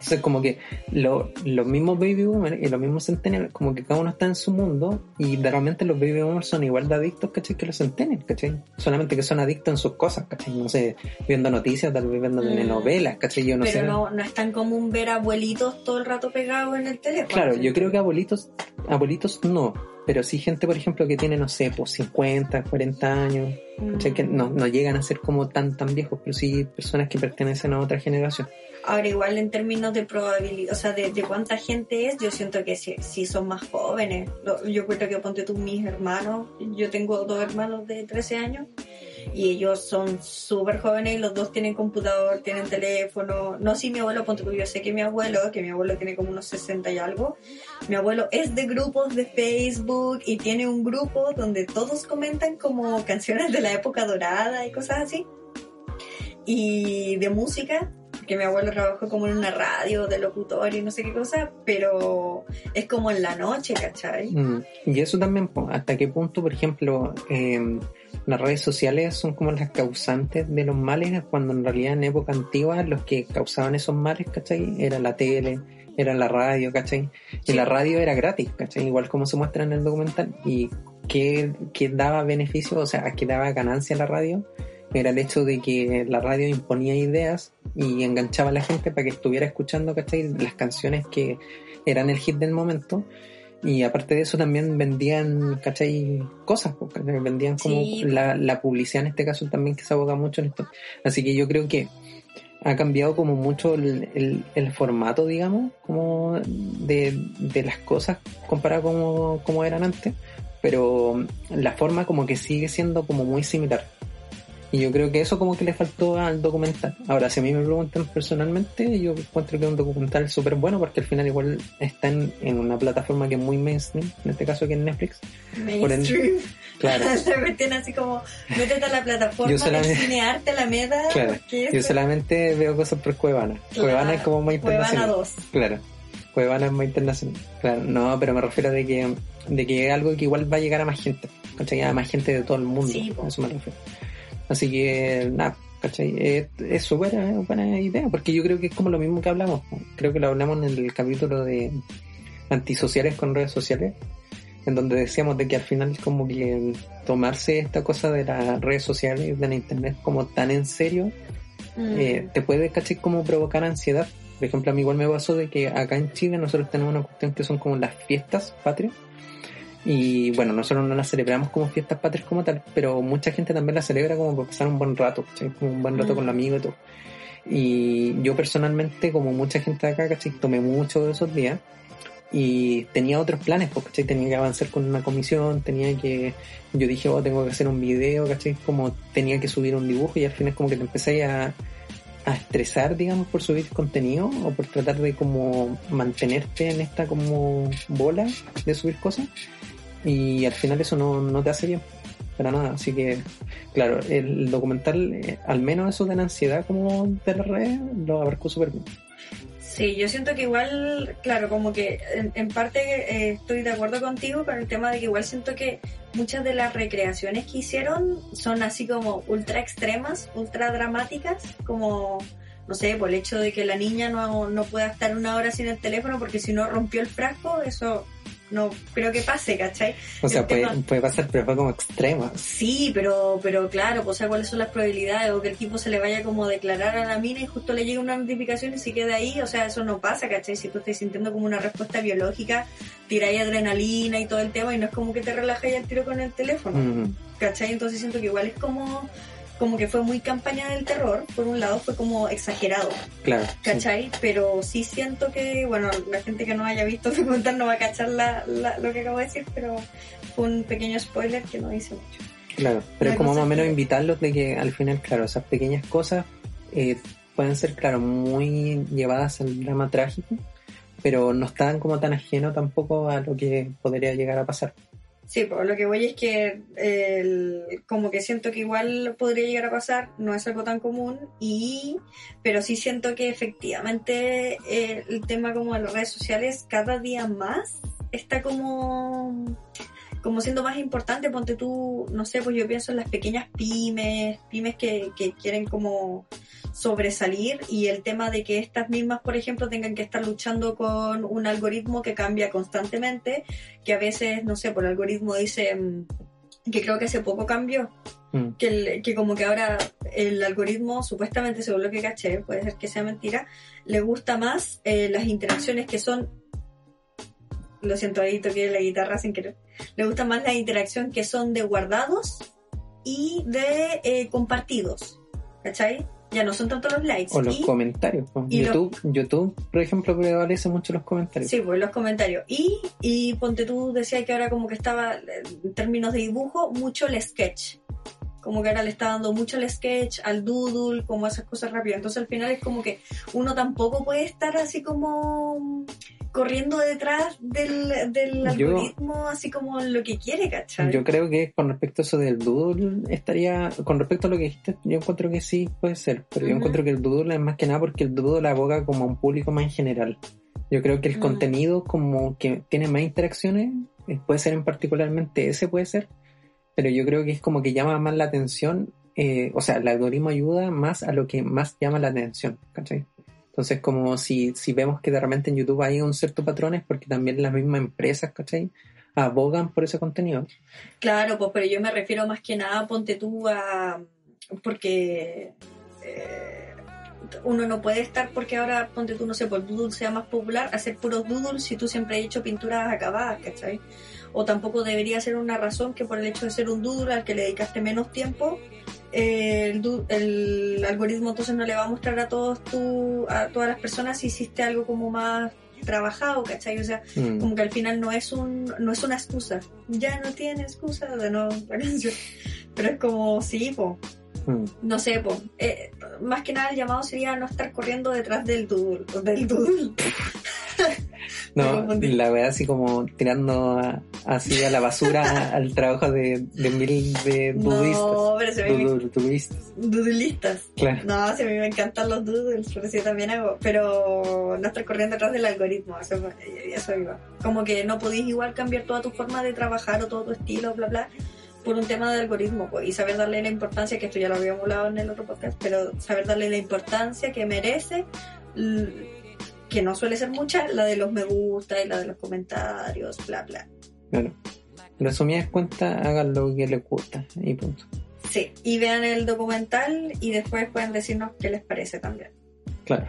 Entonces como que lo- los mismos baby boomers y los mismos centennials, como que cada uno está en su mundo y de repente los baby boomers son igual de adictos, ¿cachai? Que los centennials, ¿cachai? Solamente que son adictos en sus cosas, ¿cachai? No sé, viendo noticias, tal vez viendo Mm. telenovelas, ¿cachai? Yo no Pero sé. no, no es tan común ver abuelitos todo el rato pegados en el teléfono. Claro, yo creo que abuelitos, abuelitos no, pero sí gente, por ejemplo, que tiene, no sé, pues 50, 40 años, Mm. Que no, no llegan a ser como tan, tan viejos, pero sí personas que pertenecen a otra generación. Ahora, igual en términos de probabilidad, o sea, de, de cuánta gente es, yo siento que sí, sí son más jóvenes. Lo- Yo creo que ponte tú mis hermanos, yo tengo dos hermanos de 13 años y ellos son súper jóvenes y los dos tienen computador, tienen teléfono. No, sí, mi abuelo, ponte tú, yo sé que mi abuelo, que mi abuelo tiene como unos 60 y algo, mi abuelo es de grupos de Facebook y tiene un grupo donde todos comentan como canciones de la época dorada y cosas así. Y de música, que mi abuelo trabajó como en una radio de locutor y no sé qué cosa, pero es como en la noche, ¿cachai? Mm, Y eso también, hasta qué punto, por ejemplo, eh, las redes sociales son como las causantes de los males, cuando en realidad en época antigua los que causaban esos males, ¿cachai? Era la tele, era la radio, ¿cachai? Y la radio era gratis, ¿cachai? Igual como se muestra en el documental. Y que, que daba beneficio, o sea, que daba ganancia a la radio, era el hecho de que la radio imponía ideas y enganchaba a la gente para que estuviera escuchando, ¿cachai? Las canciones que eran el hit del momento. Y aparte de eso también vendían, ¿cachai? Cosas, ¿cachai? vendían como Sí. la, la publicidad en este caso también que se aboga mucho en esto. Así que yo creo que ha cambiado como mucho el, el, el formato, digamos, como de, de las cosas comparado como, como eran antes, pero la forma como que sigue siendo como muy similar. Y yo creo que eso como que le faltó al documental. Ahora, si a mí me preguntan personalmente, yo encuentro que es un documental súper bueno porque al final igual está en, en, una plataforma que es muy mainstream, en este caso que es Netflix. Mainstream. claro. Se meten así como, métete a la plataforma Yo solamente- del cinearte la meda. Claro, yo eso- solamente veo cosas por Cuevana. Claro, Cuevana es como más Cuevana internacional. 2. Claro. Cuevana es más internacional. Claro, no, pero me refiero de que, de que es algo que igual va a llegar a más gente. ¿Cachai? A más gente de todo el mundo. Sí, a eso me refiero. Así que, nada, ¿cachai? Es es súper eh, buena idea, porque yo creo que es como lo mismo que hablamos. Creo que lo hablamos en el capítulo de antisociales con redes sociales, en donde decíamos de que al final como que tomarse esta cosa de las redes sociales, de la internet como tan en serio, Mm. eh, te puede, ¿cachai? Como provocar ansiedad. Por ejemplo, a mí igual me pasó de que acá en Chile nosotros tenemos una cuestión que son como las fiestas patrias. Y bueno, nosotros no las celebramos como fiestas patrias como tal, pero mucha gente también las celebra como para pasar un buen rato, ¿cachai? Como un buen rato Mm. con los amigos y todo. Y yo personalmente, como mucha gente de acá, ¿cachai? Tomé mucho de esos días y tenía otros planes, pues, ¿cachai? Tenía que avanzar con una comisión, tenía que, yo dije, oh, tengo que hacer un video, ¿cachai? Como tenía que subir un dibujo y al final como que te empecé a, a estresar, digamos, por subir contenido o por tratar de como mantenerte en esta como bola de subir cosas y al final eso no, no te hace bien para nada, así que claro, el documental, eh, al menos eso de la ansiedad como de las redes, lo abarcó súper bien. Sí, yo siento que igual, claro, como que en, en parte eh, estoy de acuerdo contigo con el tema de que igual siento que muchas de las recreaciones que hicieron son así como ultra extremas, ultra dramáticas, como, no sé, por el hecho de que la niña no, no pueda estar una hora sin el teléfono porque si no rompió el frasco, eso no creo que pase, ¿cachai? O sea, puede, tema- puede pasar, pero fue como extrema. Sí, pero, pero claro, pues, o sea, cuáles son las probabilidades o que el tipo se le vaya como a declarar a la mina y justo le llegue una notificación y se quede ahí, o sea, eso no pasa, ¿cachai? Si tú estás sintiendo como una respuesta biológica, tiráis adrenalina y todo el tema y no es como que te relajas al tiro con el teléfono, ¿cachai? Entonces siento que igual es como, como que fue muy campaña del terror, por un lado fue como exagerado, claro. sí. ¿cachai? Pero sí siento que, bueno, la gente que no haya visto documental no va a cachar la, la- lo que acabo de decir, pero fue un pequeño spoiler que no dice mucho. Claro, pero es como más o menos que- invitarlos de que al final, claro, esas pequeñas cosas eh, pueden ser, claro, muy llevadas al drama trágico, pero no están como tan ajeno tampoco a lo que podría llegar a pasar. Sí, pues lo que voy es que el- como que siento que igual podría llegar a pasar, no es algo tan común, y pero sí siento que efectivamente eh, el tema como de las redes sociales cada día más está como como siendo más importante, ponte tú, no sé, pues yo pienso en las pequeñas pymes, pymes que, que quieren como sobresalir y el tema de que estas mismas, por ejemplo, tengan que estar luchando con un algoritmo que cambia constantemente, que a veces, no sé, por el algoritmo dice mm, que creo que hace poco cambió, Mm, que, el- que como que ahora el algoritmo, supuestamente, según lo que caché, puede ser que sea mentira, le gusta más eh, las interacciones que son, lo siento ahí toqué la guitarra sin querer, le gusta más la interacción que son de guardados y de eh, compartidos, ¿cachai? Ya no son tanto los likes. O los y- comentarios. pues. y los- YouTube, YouTube, por ejemplo, prevalece mucho los comentarios. Sí, pues los comentarios. Y, y ponte tú decías que ahora como que estaba, en términos de dibujo, mucho el sketch. Como que ahora le está dando mucho el sketch, al doodle, como esas cosas rápidas. Entonces al final es como que uno tampoco puede estar así como corriendo detrás del, del Yo- algoritmo, así como lo que quiere, ¿cachai? Yo creo que con respecto a eso del doodle estaría, con respecto a lo que dijiste, yo encuentro que sí puede ser, pero yo encuentro que el doodle es más que nada porque el doodle aboga como a un público más en general. Yo creo que el Mm. contenido como que tiene más interacciones, eh, puede ser en particularmente ese puede ser, pero yo creo que es como que llama más la atención, eh, o sea, el algoritmo ayuda más a lo que más llama la atención, ¿cachai? Entonces, como si, si vemos que de repente en YouTube hay un cierto patrón, es porque también las mismas empresas, ¿cachai? Abogan por ese contenido. Claro, pues pero yo me refiero más que nada, ponte tú a... porque eh, uno no puede estar porque ahora, ponte tú, no sé, por el doodle sea más popular, hacer puros doodles si tú siempre has hecho pinturas acabadas, ¿cachai? O tampoco debería ser una razón que por el hecho de ser un doodle al que le dedicaste menos tiempo, eh, el, algoritmo entonces no le va a mostrar a todos tú, a todas las personas si hiciste algo como más trabajado, ¿cachai? O sea, Mm. como que al final no es un no es una excusa ya no tiene excusa de no la canción. pero es como sí po Mm. no sé po Eh, más que nada el llamado sería no estar corriendo detrás del doodle del doodle No, la verdad así como tirando a- así a la basura al trabajo de, de mil de budistas. no pero se me Du- du- Budistas, doodlistas claro. no mí me encantan los doodles eso yo también hago pero no estar corriendo detrás del algoritmo eso, eso iba. Como que no podéis igual cambiar toda tu forma de trabajar o todo tu estilo bla bla por un tema de algoritmo pues, y saber darle la importancia, que esto ya lo habíamos hablado en el otro podcast, pero saber darle la importancia que merece, que no suele ser mucha, la de los me gusta y la de los comentarios, bla, bla. claro. Resumidas cuentas, hagan lo que les gusta y punto. Sí, y vean el documental y después pueden decirnos qué les parece también. Claro.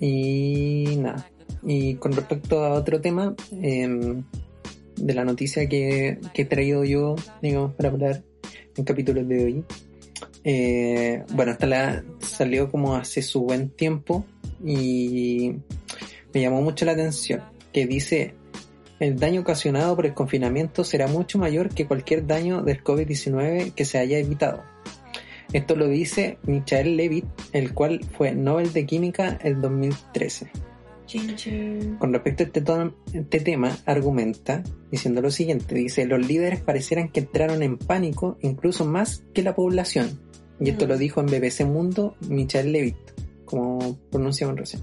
Y nada. Y con respecto a otro tema, em, de la noticia que, que he traído yo, digamos, para hablar en capítulos de hoy. eh, bueno, esta la salió como hace su buen tiempo y me llamó mucho la atención, que dice, el daño ocasionado por el confinamiento será mucho mayor que cualquier daño del COVID-19 que se haya evitado. Esto lo dice Michael Levitt, el cual fue Nobel de Química el 2013. Chin, chin. Con respecto a este, este tema, argumenta diciendo lo siguiente, dice, los líderes parecieran que entraron en pánico incluso más que la población. Y esto lo dijo en BBC Mundo Michael Levitt, como pronunciaban recién.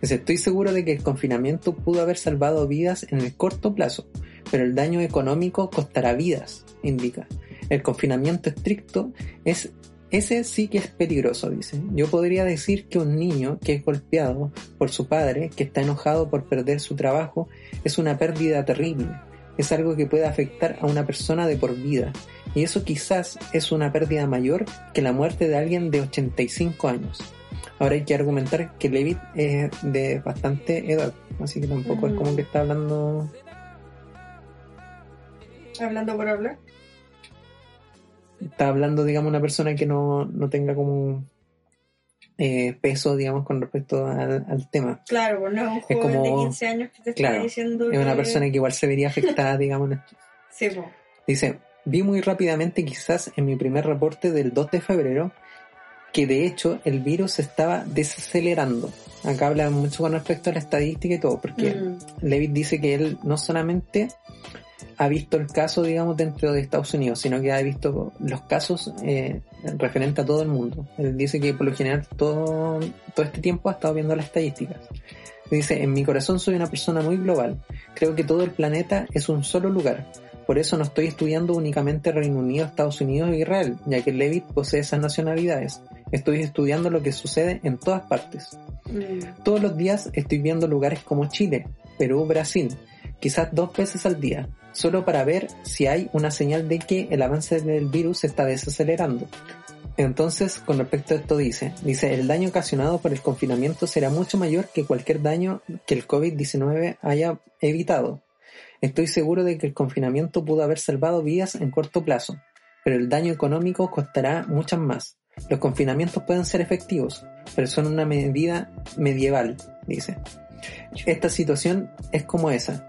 Dice, estoy seguro de que el confinamiento pudo haber salvado vidas en el corto plazo, pero el daño económico costará vidas, indica. El confinamiento estricto es ese sí que es peligroso, dice. Yo podría decir que un niño que es golpeado por su padre, que está enojado por perder su trabajo, es una pérdida terrible. Es algo que puede afectar a una persona de por vida. Y eso quizás es una pérdida mayor que la muerte de alguien de 85 años. Ahora hay que argumentar que Levitt es de bastante edad, así que tampoco es como que está hablando Hablando por hablar. está hablando, digamos, una persona que no, no tenga como eh, peso, digamos, con respecto al, al tema. Claro, pues no es un Es joven como- de 15 años que te claro, está diciendo Es una que- persona que igual se vería afectada, digamos. Sí, pues. Dice, vi muy rápidamente, quizás en mi primer reporte del 2 de febrero, que de hecho el virus estaba desacelerando. Acá habla mucho con respecto a la estadística y todo, porque Mm. Levitt dice que él no solamente ha visto el caso, digamos, dentro de Estados Unidos, sino que ha visto los casos eh, referente a todo el mundo. Él dice que por lo general todo, todo este tiempo ha estado viendo las estadísticas. Dice, en mi corazón soy una persona muy global. Creo que todo el planeta es un solo lugar. Por eso no estoy estudiando únicamente Reino Unido, Estados Unidos e Israel, ya que Levitt posee esas nacionalidades. Estoy estudiando lo que sucede en todas partes. Mm. Todos los días estoy viendo lugares como Chile, Perú, Brasil, quizás dos veces al día, solo para ver si hay una señal de que el avance del virus se está desacelerando. Entonces, con respecto a esto dice, dice, el daño ocasionado por el confinamiento será mucho mayor que cualquier daño que el COVID-19 haya evitado. Estoy seguro de que el confinamiento pudo haber salvado vidas en corto plazo, pero el daño económico costará muchas más. Los confinamientos pueden ser efectivos, pero son una medida medieval, dice. Esta situación es como esa.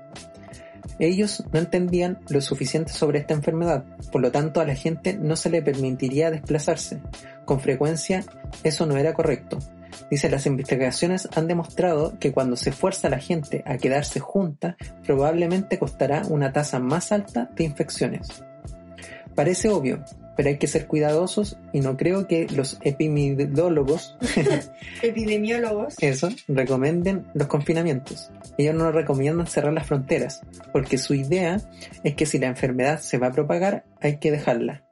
Ellos no entendían lo suficiente sobre esta enfermedad, por lo tanto a la gente no se le permitiría desplazarse. Con frecuencia eso no era correcto. Dice, las investigaciones han demostrado que cuando se fuerza a la gente a quedarse junta, probablemente costará una tasa más alta de infecciones. Parece obvio, pero hay que ser cuidadosos y no creo que los epidemiólogos Epidemiólogos. eso, recomienden los confinamientos. Ellos no recomiendan cerrar las fronteras, porque su idea es que si la enfermedad se va a propagar, hay que dejarla.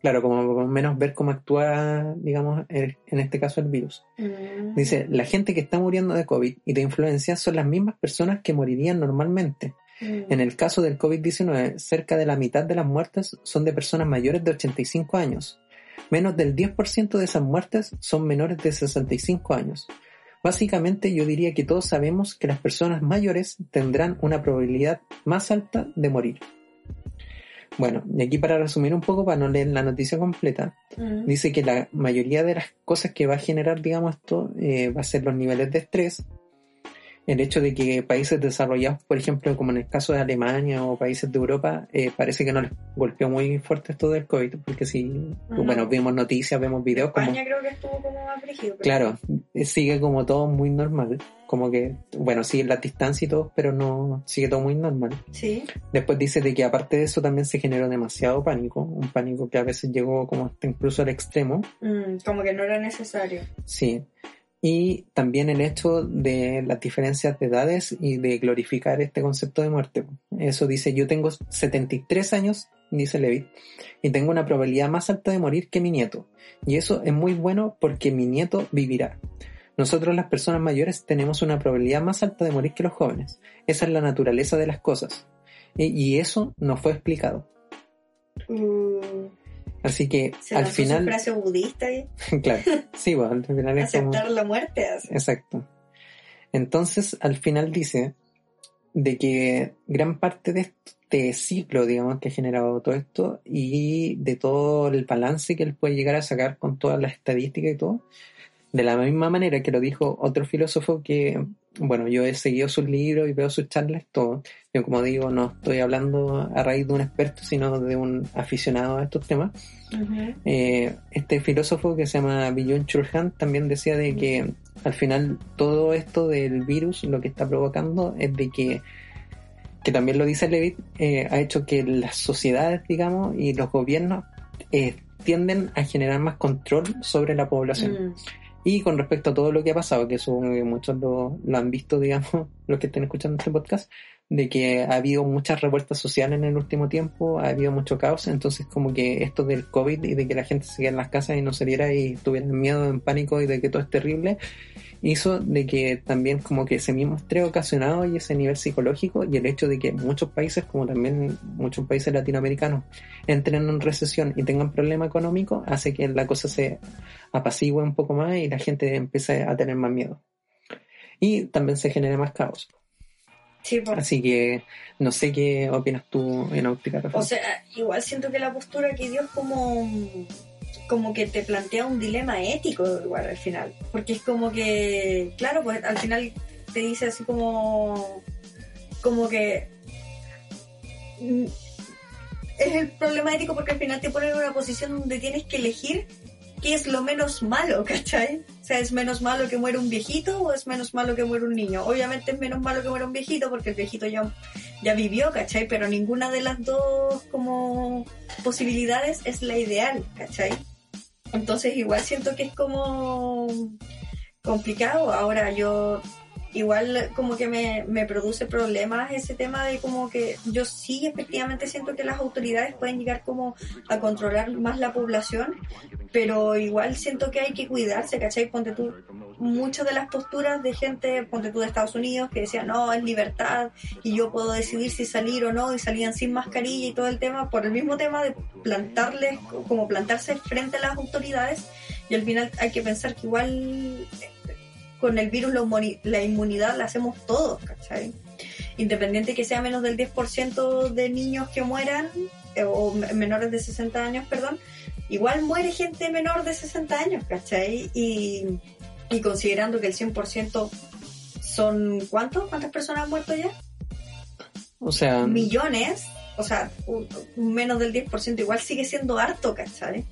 Claro, como menos ver cómo actúa, digamos, el- en este caso el virus. Mm. Dice, la gente que está muriendo de COVID y de influenza son las mismas personas que morirían normalmente. Mm. En el caso del COVID-19, cerca de la mitad de las muertes son de personas mayores de 85 años. Menos del 10% de esas muertes son menores de 65 años. Básicamente yo diría que todos sabemos que las personas mayores tendrán una probabilidad más alta de morir. Bueno, y aquí para resumir un poco, para no leer la noticia completa, Mm. dice que la mayoría de las cosas que va a generar, digamos, esto, eh, va a ser los niveles de estrés, el hecho de que países desarrollados, por ejemplo, como en el caso de Alemania o países de Europa, eh, parece que no les golpeó muy fuerte esto del COVID, porque si, No. bueno, vimos noticias, vemos videos como... España creo que estuvo como más Claro, eh, sigue como todo muy normal, como que, bueno, sigue la distancia y todo, pero no, sigue todo muy normal. Sí. Después dice de que aparte de eso también se generó demasiado pánico, un pánico que a veces llegó como hasta incluso al extremo, Mm, como que no era necesario. sí. Y también el hecho de las diferencias de edades y de glorificar este concepto de muerte. Eso dice, yo tengo 73 años, dice Levitt, y tengo una probabilidad más alta de morir que mi nieto. Y eso es muy bueno porque mi nieto vivirá. Nosotros las personas mayores tenemos una probabilidad más alta de morir que los jóvenes. Esa es la naturaleza de las cosas. Y, eso no fue explicado. Uh, Así que se al final, budista claro, sí, bueno, al final es como... aceptar la muerte. así. Exacto. Entonces, al final dice de que gran parte de este ciclo, digamos, que ha generado todo esto y de todo el balance que él puede llegar a sacar con todas las estadísticas y todo, de la misma manera que lo dijo otro filósofo que, bueno, yo he seguido sus libros y veo sus charlas, todo. Yo, como digo, no estoy hablando a raíz de un experto, sino de un aficionado a estos temas. Eh, este filósofo que se llama Billon Churhan también decía de que al final todo esto del virus lo que está provocando es de que, que también lo dice Levitt, eh, ha hecho que las sociedades, digamos, y los gobiernos eh, tienden a generar más control sobre la población. Mm, Y con respecto a todo lo que ha pasado, que supongo que muchos lo, lo han visto, digamos, los que estén escuchando este podcast, de que ha habido muchas revueltas sociales en el último tiempo, ha habido mucho caos, entonces como que esto del COVID y de que la gente se quede en las casas y no saliera y tuviera miedo, en pánico y de que todo es terrible, hizo de que también como que ese mismo estrés ocasionado y ese nivel psicológico y el hecho de que muchos países, como también muchos países latinoamericanos, entren en recesión y tengan problema económico, hace que la cosa se apacigüe un poco más y la gente empiece a tener más miedo. Y también se genera más caos. Sí, por- Así que no sé qué opinas tú en óptica. O sea, igual siento que la postura que dio es como, como que te plantea un dilema ético al final. Porque es como que, claro, pues al final te dice así como, como que mm, es el problema ético porque al final te pone en una posición donde tienes que elegir qué es lo menos malo, ¿cachai? O sea, ¿es menos malo que muera un viejito o es menos malo que muera un niño? Obviamente es menos malo que muera un viejito porque el viejito ya ya vivió, ¿cachai? Pero ninguna de las dos como posibilidades es la ideal, ¿cachai? Entonces igual siento que es como complicado. Ahora yo igual como que me, me produce problemas ese tema de como que yo sí efectivamente siento que las autoridades pueden llegar como a controlar más la población, pero igual siento que hay que cuidarse, ¿cachai? Ponte tú, muchas de las posturas de gente, ponte tú de Estados Unidos, que decían, no, es libertad y yo puedo decidir si salir o no, y salían sin mascarilla y todo el tema, por el mismo tema de plantarles, como plantarse frente a las autoridades, y al final hay que pensar que igual con el virus la, inmunidad la hacemos todos, ¿cachai? Independiente que sea menos del 10% de niños que mueran, eh, o me- menores de 60 años, perdón, igual muere gente menor de 60 años, ¿cachai? Y, y considerando que el 100% son, ¿cuántos? ¿Cuántas personas han muerto ya? o sea, Millones. O sea, menos del 10% igual sigue siendo harto, ¿cachai?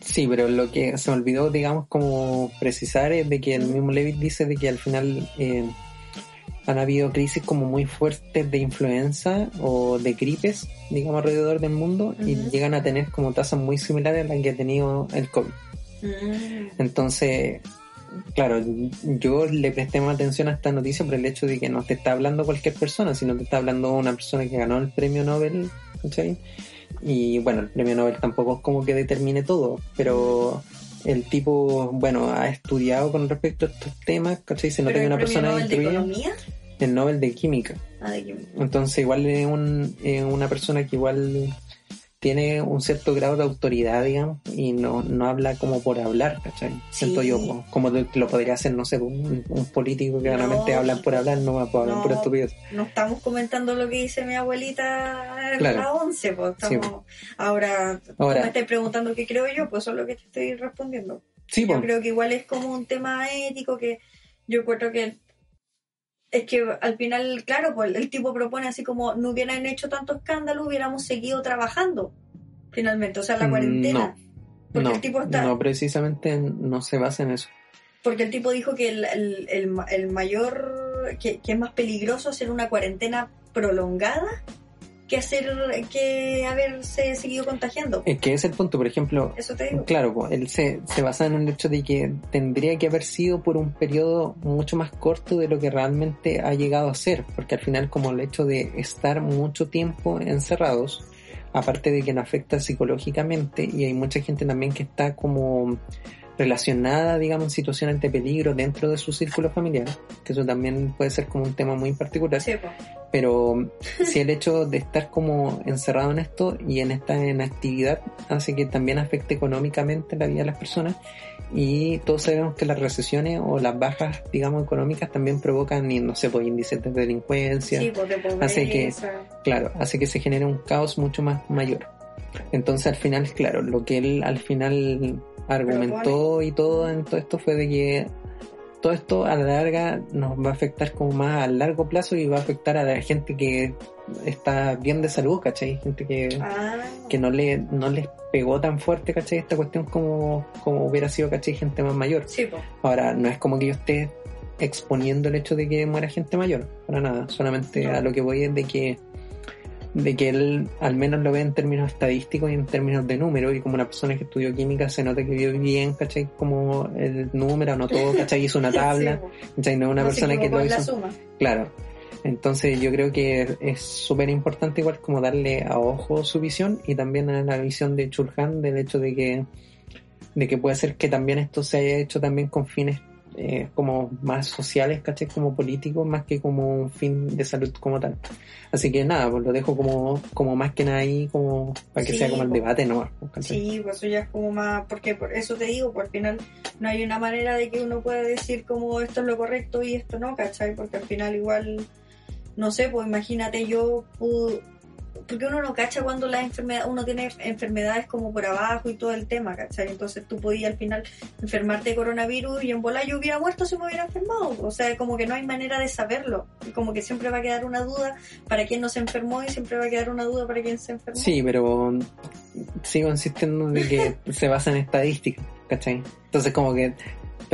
Sí, pero lo que se me olvidó, digamos, como precisar es de que el mismo Levitt dice de que al final eh, han habido crisis como muy fuertes de influenza o de gripes, digamos, alrededor del mundo y llegan a tener como tasas muy similares a las que ha tenido el COVID. Entonces, claro, yo le presté más atención a esta noticia por el hecho de que no te está hablando cualquier persona, sino te está hablando una persona que ganó el premio Nobel, ¿cachai? Y bueno, el premio Nobel tampoco es como que determine todo, pero el tipo, bueno, ha estudiado con respecto a estos temas, ¿cachai? Se nota ¿Pero que una persona Nobel de Economía? el Nobel de Química. Ah, de química. Entonces igual es un, es una persona que igual tiene un cierto grado de autoridad, digamos, y no, no habla como por hablar, ¿cachai? Siento yo, como, como lo podría hacer, no sé, un, un político que No, realmente hablan por hablar, no va a hablar por estupidez. No estamos comentando lo que dice mi abuelita en Claro. la 11, pues Sí, estamos... Ahora, Ahora- me estás preguntando qué creo yo, pues eso es lo que te estoy respondiendo. Sí, Yo pues, creo que igual es como un tema ético que yo encuentro que es que al final, claro, pues el tipo propone así como no hubieran hecho tanto escándalo, hubiéramos seguido trabajando finalmente, o sea, la Mm, cuarentena. no. Porque no, el tipo está, no, precisamente no se basa en eso. porque el tipo dijo que el, el, el ma- el mayor, que, que es más peligroso hacer una cuarentena prolongada que hacer, que haberse seguido contagiando. Es que es el punto, por ejemplo, Eso te digo. Claro, pues, él se, se basa en el hecho de que tendría que haber sido por un periodo mucho más corto de lo que realmente ha llegado a ser, porque al final como el hecho de estar mucho tiempo encerrados, aparte de que nos afecta psicológicamente y hay mucha gente también que está como relacionada, digamos, en situaciones de peligro dentro de su círculo familiar, que eso también puede ser como un tema muy particular. Sí, pues. pero si el hecho de estar como encerrado en esto y en esta inactividad hace que también afecte económicamente la vida de las personas y todos sabemos que las recesiones o las bajas digamos económicas también provocan y no sé pues índices de delincuencia. Sí, pues, de Hace que- claro hace que se genere un caos mucho más mayor. Entonces al final claro lo que él al final argumentó y todo en todo esto fue de que todo esto a la larga nos va a afectar como más a largo plazo y va a afectar a la gente que está bien de salud, ¿cachai? Gente que, Ah, que no le no les pegó tan fuerte, ¿cachai? Esta cuestión como, como hubiera sido, ¿cachai? Gente más mayor. sí, pues. Ahora, no es como que yo esté exponiendo el hecho de que muera gente mayor, para nada. Solamente No. a lo que voy es de que de que él al menos lo ve en términos estadísticos y en términos de número y como una persona que estudió química se nota que vio bien, ¿cachai? Como el número, anotó, ¿cachai? Hizo una tabla. ¿cachai? No una persona que lo en la hizo. suma. Claro. Entonces yo creo que es súper importante igual como darle a ojo su visión y también a la visión de Chulhan del hecho de que de que puede ser que también esto se haya hecho también con fines eh, como más sociales, ¿cachai? Como políticos, más que como un fin de salud como tal. Así que nada, pues lo dejo como, como más que nada ahí, como para que Sí, sea como el pues. debate, ¿no? ¿Cachai? Sí, pues eso ya es como más, porque por eso te digo, pues al final no hay una manera de que uno pueda decir como esto es lo correcto y esto no, ¿cachai? Porque al final igual, no sé, pues imagínate yo, pu- porque uno no cacha cuando la enfermedad, uno tiene enfermedades como por abajo y todo el tema, ¿cachai? Entonces tú podías al final enfermarte de coronavirus y en bola yo hubiera muerto si me hubiera enfermado, o sea, como que no hay manera de saberlo, como que siempre va a quedar una duda para quien no se enfermó y siempre va a quedar una duda para quien se enfermó. Sí, pero sigo insistiendo de que se basa en estadísticas, ¿cachai? Entonces como que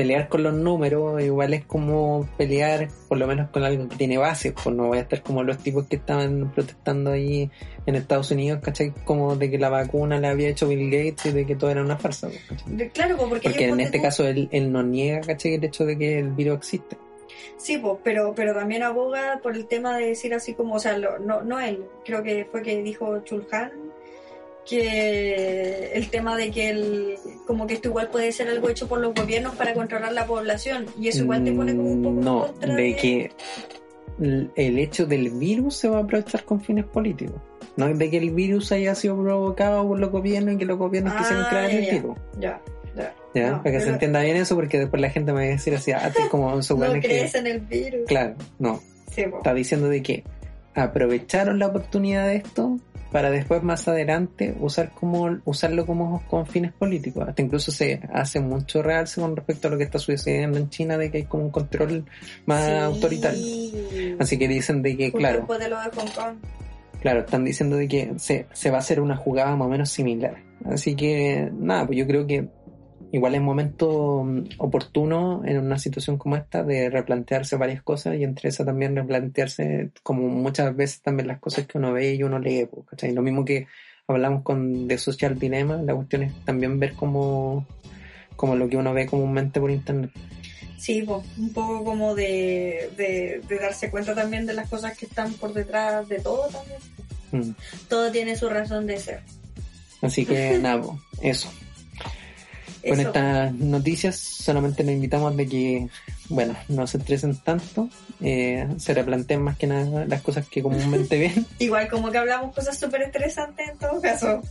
pelear con los números igual es como pelear por lo menos con algo que tiene base, pues no voy a estar como los tipos que estaban protestando ahí en Estados Unidos, ¿cachai? Como de que la vacuna la había hecho Bill Gates y de que todo era una farsa, pues, Claro, pues porque, en este tú- caso él, él no niega, ¿cachai? El hecho de que el virus existe. Sí, pues, pero, pero también aboga por el tema de decir así como, o sea, lo- no, no él, creo que fue que dijo Chulhan, que el tema de que el, como que esto igual puede ser algo hecho por los gobiernos para controlar la población, y eso igual te pone como un poco en No, contra de que el hecho del virus se va a aprovechar con fines políticos. No es de que el virus haya sido provocado por los gobiernos y que los gobiernos Ah, quisieron crear el virus. Ya, ya. ¿Ya? No, Para que se entienda bien eso, porque después la gente me va a decir así, ah, como su No crees que. en el virus. Claro, no. Sí. Está diciendo de que aprovecharon la oportunidad de esto para después más adelante usar como usarlo como con fines políticos. Hasta incluso se hace mucho realce con respecto a lo que está sucediendo en China de que hay como un control más Sí. autoritario. Así que dicen de que, claro, después de lo de Hong Kong. claro, están diciendo de que se, se va a hacer una jugada más o menos similar. Así que, nada, pues yo creo que igual es momento mm, oportuno en una situación como esta de replantearse varias cosas y entre esas también replantearse como muchas veces también las cosas que uno ve y uno lee, ¿cachai? Lo mismo que hablamos con The Social Dilemma, la cuestión es también ver como, como lo que uno ve comúnmente por internet. Sí, pues, un poco como de, de, de darse cuenta también de las cosas que están por detrás de todo también. Mm. Todo tiene su razón de ser. Así que nada, pues, eso. Con estas noticias solamente nos invitamos de que, bueno, no se estresen tanto, eh, se replanteen más que nada las cosas que comúnmente ven. Igual como que hablamos cosas súper estresantes en todo caso.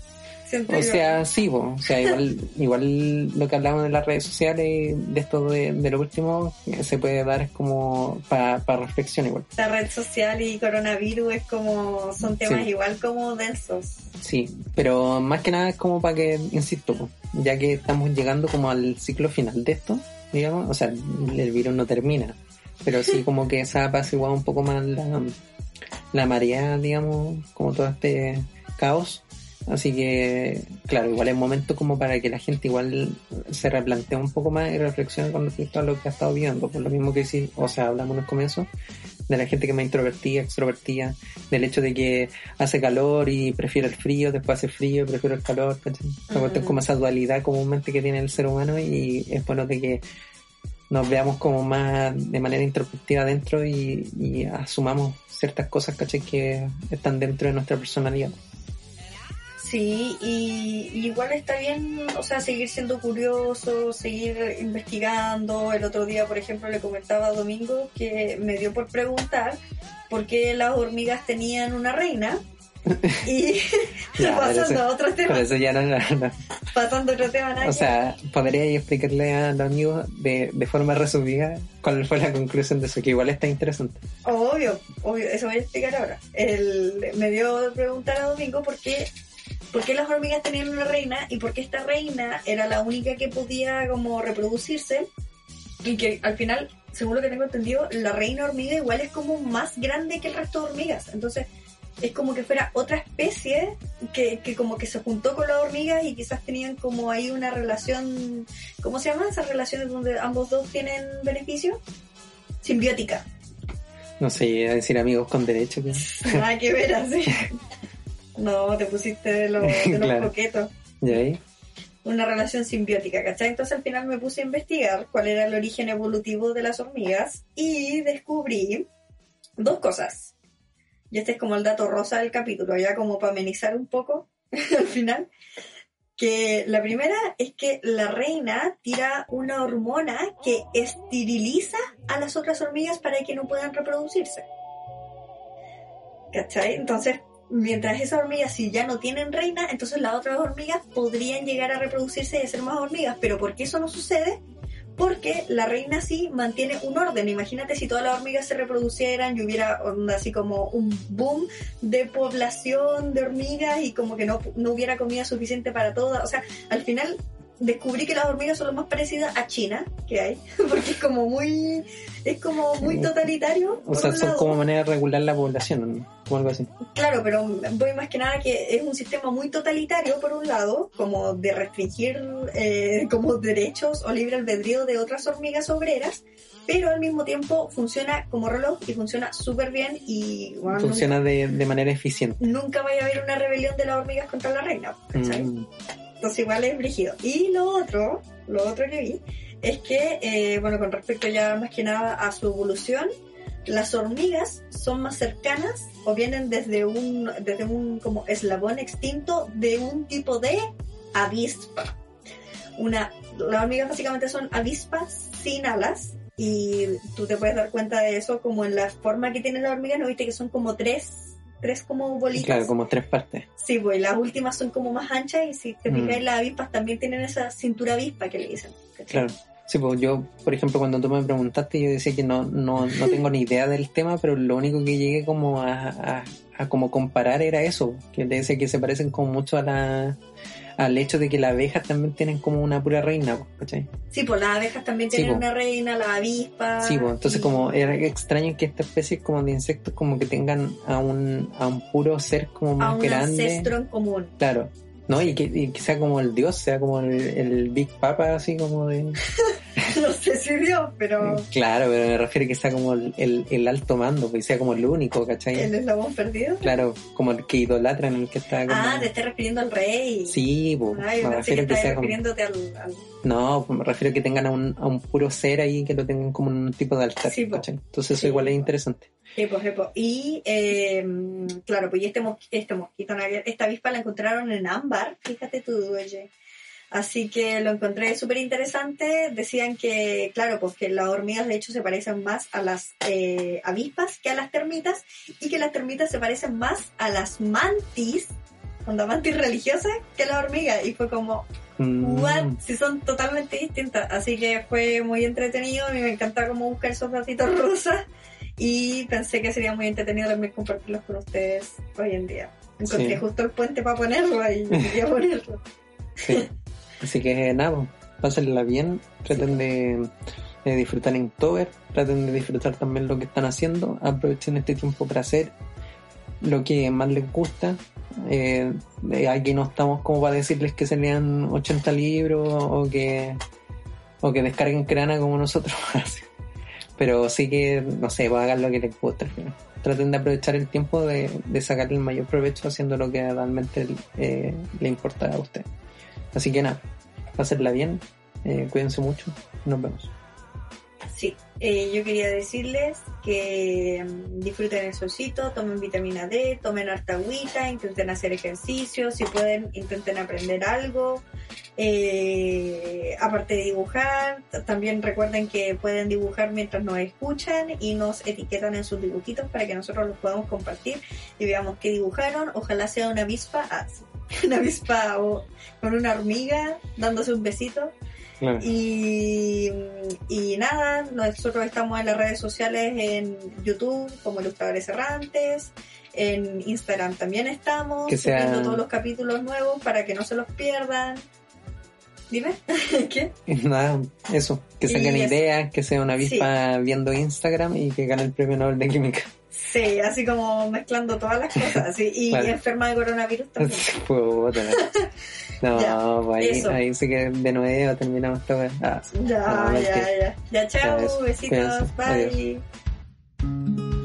O sea, sí, po, o sea, igual, igual lo que hablamos de las redes sociales, de esto de, de lo último, eh, se puede dar es como para reflexión igual. la red social y coronavirus es como son temas Sí. igual como densos. Sí, pero más que nada es como para que, insisto, ya que estamos llegando como al ciclo final de esto, digamos, o sea, el virus no termina, pero sí como que se apacigua un poco más la, la marea, digamos, como todo este caos. Así que, claro, igual es momento como para que la gente igual se replantee un poco más y reflexione con respecto a lo que ha estado viviendo. Por lo mismo que sí, o sea, hablamos en el comienzo de la gente que más introvertida, extrovertida, del hecho de que hace calor y prefiere el frío, después hace frío y prefiere el calor. La cuestión como esa dualidad comúnmente que tiene el ser humano y es bueno de que nos veamos como más de manera introspectiva dentro y, y asumamos ciertas cosas, ¿cachai? Que están dentro de nuestra personalidad. Sí, y, y igual está bien, o sea, seguir siendo curioso, seguir investigando. El otro día, por ejemplo, le comentaba a Domingo que me dio por preguntar por qué las hormigas tenían una reina. Y Ya, pero pasando eso- a otro Pero tema, eso ya no, no- no. pasando a otro tema, O sea, podría explicarle a los amigos de, de forma resumida cuál fue la conclusión de eso, que igual está interesante. Obvio, obvio, eso voy a explicar ahora. El, me dio preguntar a Domingo por qué, por qué las hormigas tenían una reina y por qué esta reina era la única que podía como reproducirse y que al final, según lo que tengo entendido, la reina hormiga igual es como más grande que el resto de hormigas. Entonces es como que fuera otra especie que, que como que se juntó con las hormigas y quizás tenían como ahí una relación, ¿cómo se llaman esas relaciones donde ambos dos tienen beneficio? Simbiótica. No sé, iba a decir amigos con derecho. Nada que ver así. No, te pusiste de los, de los Claro. coquetos. ¿Y ahí? Una relación simbiótica, ¿cachai? Entonces al final me puse a investigar cuál era el origen evolutivo de las hormigas y descubrí dos cosas. Y este es como el dato rosa del capítulo, ya como para amenizar un poco al final. Que la primera es que la reina tira una hormona que esteriliza a las otras hormigas para que no puedan reproducirse. ¿Cachai? Entonces, mientras esas hormigas si ya no tienen reina, entonces las otras hormigas podrían llegar a reproducirse y hacer más hormigas. Pero ¿por qué eso no sucede? Porque la reina sí mantiene un orden. Imagínate si todas las hormigas se reproducieran y hubiera así como un boom de población de hormigas y como que no, no hubiera comida suficiente para todas. O sea, al final descubrí que las hormigas son lo más parecidas a China que hay, porque es como muy, es como muy totalitario. O sea, son lado. como manera de regular la población, como algo así. Claro, pero voy más que nada que es un sistema muy totalitario, por un lado, como de restringir eh, como derechos o libre albedrío de otras hormigas obreras, pero al mismo tiempo funciona como reloj y funciona súper bien y bueno, Funciona de, de manera eficiente. Nunca, nunca vaya a haber una rebelión de las hormigas contra la reina. ¿cachai? Mm, Entonces igual es brígido. Y lo otro, lo otro que vi, es que, eh, bueno, con respecto ya más que nada a su evolución, las hormigas son más cercanas o vienen desde un, desde un como eslabón extinto de un tipo de avispa. Una, las hormigas básicamente son avispas sin alas y tú te puedes dar cuenta de eso como en la forma que tienen las hormigas, ¿no viste que son como tres, tres como bolitas? claro, como tres partes. Sí, pues las últimas son como más anchas y si te Mm. fijas, las avispas también tienen esa cintura avispa que le dicen. ¿cachai? Claro. Sí, pues yo, por ejemplo, cuando tú me preguntaste, yo decía que no, no, no tengo ni idea del tema, pero lo único que llegué como a, a, a como comparar era eso, que te decía que se parecen como mucho a la, al hecho de que las abejas también tienen como una pura reina, ¿cachai? Sí, pues las abejas también tienen una reina, las avispas. Sí, pues entonces y- como era extraño que esta especie como de insectos como que tengan a un, a un puro ser como a más un grande. ancestro en común. Claro. ¿No? Y que, y que sea como el dios, sea como el, el Big Papa, así como de... no sé si Dios, pero Claro, pero me refiero a que sea como el, el, el alto mando, pues sea como el único, ¿cachai? el eslabón perdido. Claro, como el que idolatran, el que está como... Ah, te estás refiriendo al rey. Sí, pues, Ay, me que refiero que estabas sea como... refiriéndote al, al- No, pues me refiero a que tengan a un, a un puro ser ahí, que lo tengan como un tipo de altar, Sí. ¿cachai? Entonces eso Sí, igual es interesante. Sí, pues. Y eh, claro, pues y este, este mosquito, esta avispa la encontraron en ámbar, fíjate tú, oye. Así que lo encontré súper interesante. Decían que, claro, pues que las hormigas de hecho se parecen más a las eh, avispas que a las termitas y que las termitas se parecen más a las mantis, cuando mantis religiosas, que a las hormigas. Y fue como, Mm, what? Si son totalmente distintas. Así que fue muy entretenido. Mí me encanta como buscar esos ratitos rosas. Y pensé que sería muy entretenido también compartirlos con ustedes hoy en día. Encontré Sí. justo el puente para ponerlo y quería ponerlo. Sí. Así que nada, pues, pásenla bien, traten de disfrutar en Inktober, traten de disfrutar también lo que están haciendo, aprovechen este tiempo para hacer lo que más les gusta. Eh, eh, aquí no estamos como para decirles que se lean 80 libros o que o que descarguen crana como nosotros. Pero sí que, no sé, pues hagan lo que les gusta al. Traten de aprovechar el tiempo de, de sacar el mayor provecho haciendo lo que realmente eh, le importa a usted. Así que nada, pásenla bien, eh, cuídense mucho, nos vemos. Sí, eh, yo quería decirles que mm, disfruten el solcito, tomen vitamina D, tomen harta agüita, intenten hacer ejercicio, si pueden, intenten aprender algo. Eh, aparte de dibujar, también recuerden que pueden dibujar mientras nos escuchan y nos etiquetan en sus dibujitos para que nosotros los podamos compartir y veamos qué dibujaron. Ojalá sea una avispa, ah, una avispa o con una hormiga dándose un besito. Claro. Y, y nada, nosotros estamos en las redes sociales en YouTube como Ilustradores Errantes, en Instagram también estamos, Que sea- subiendo todos los capítulos nuevos para que no se los pierdan. Dime, ¿qué? Nada, eso, que saquen ideas, que sea una avispa viendo Instagram y que gane el premio Nobel de Química. Sí, así como mezclando todas las cosas, y enferma de coronavirus también. Puta, no, Ya, pues ahí, ahí sí que de nuevo terminamos vez. Ah, Ya, ya, ya. Ya, chao, Ya, besitos, bye. Adiós.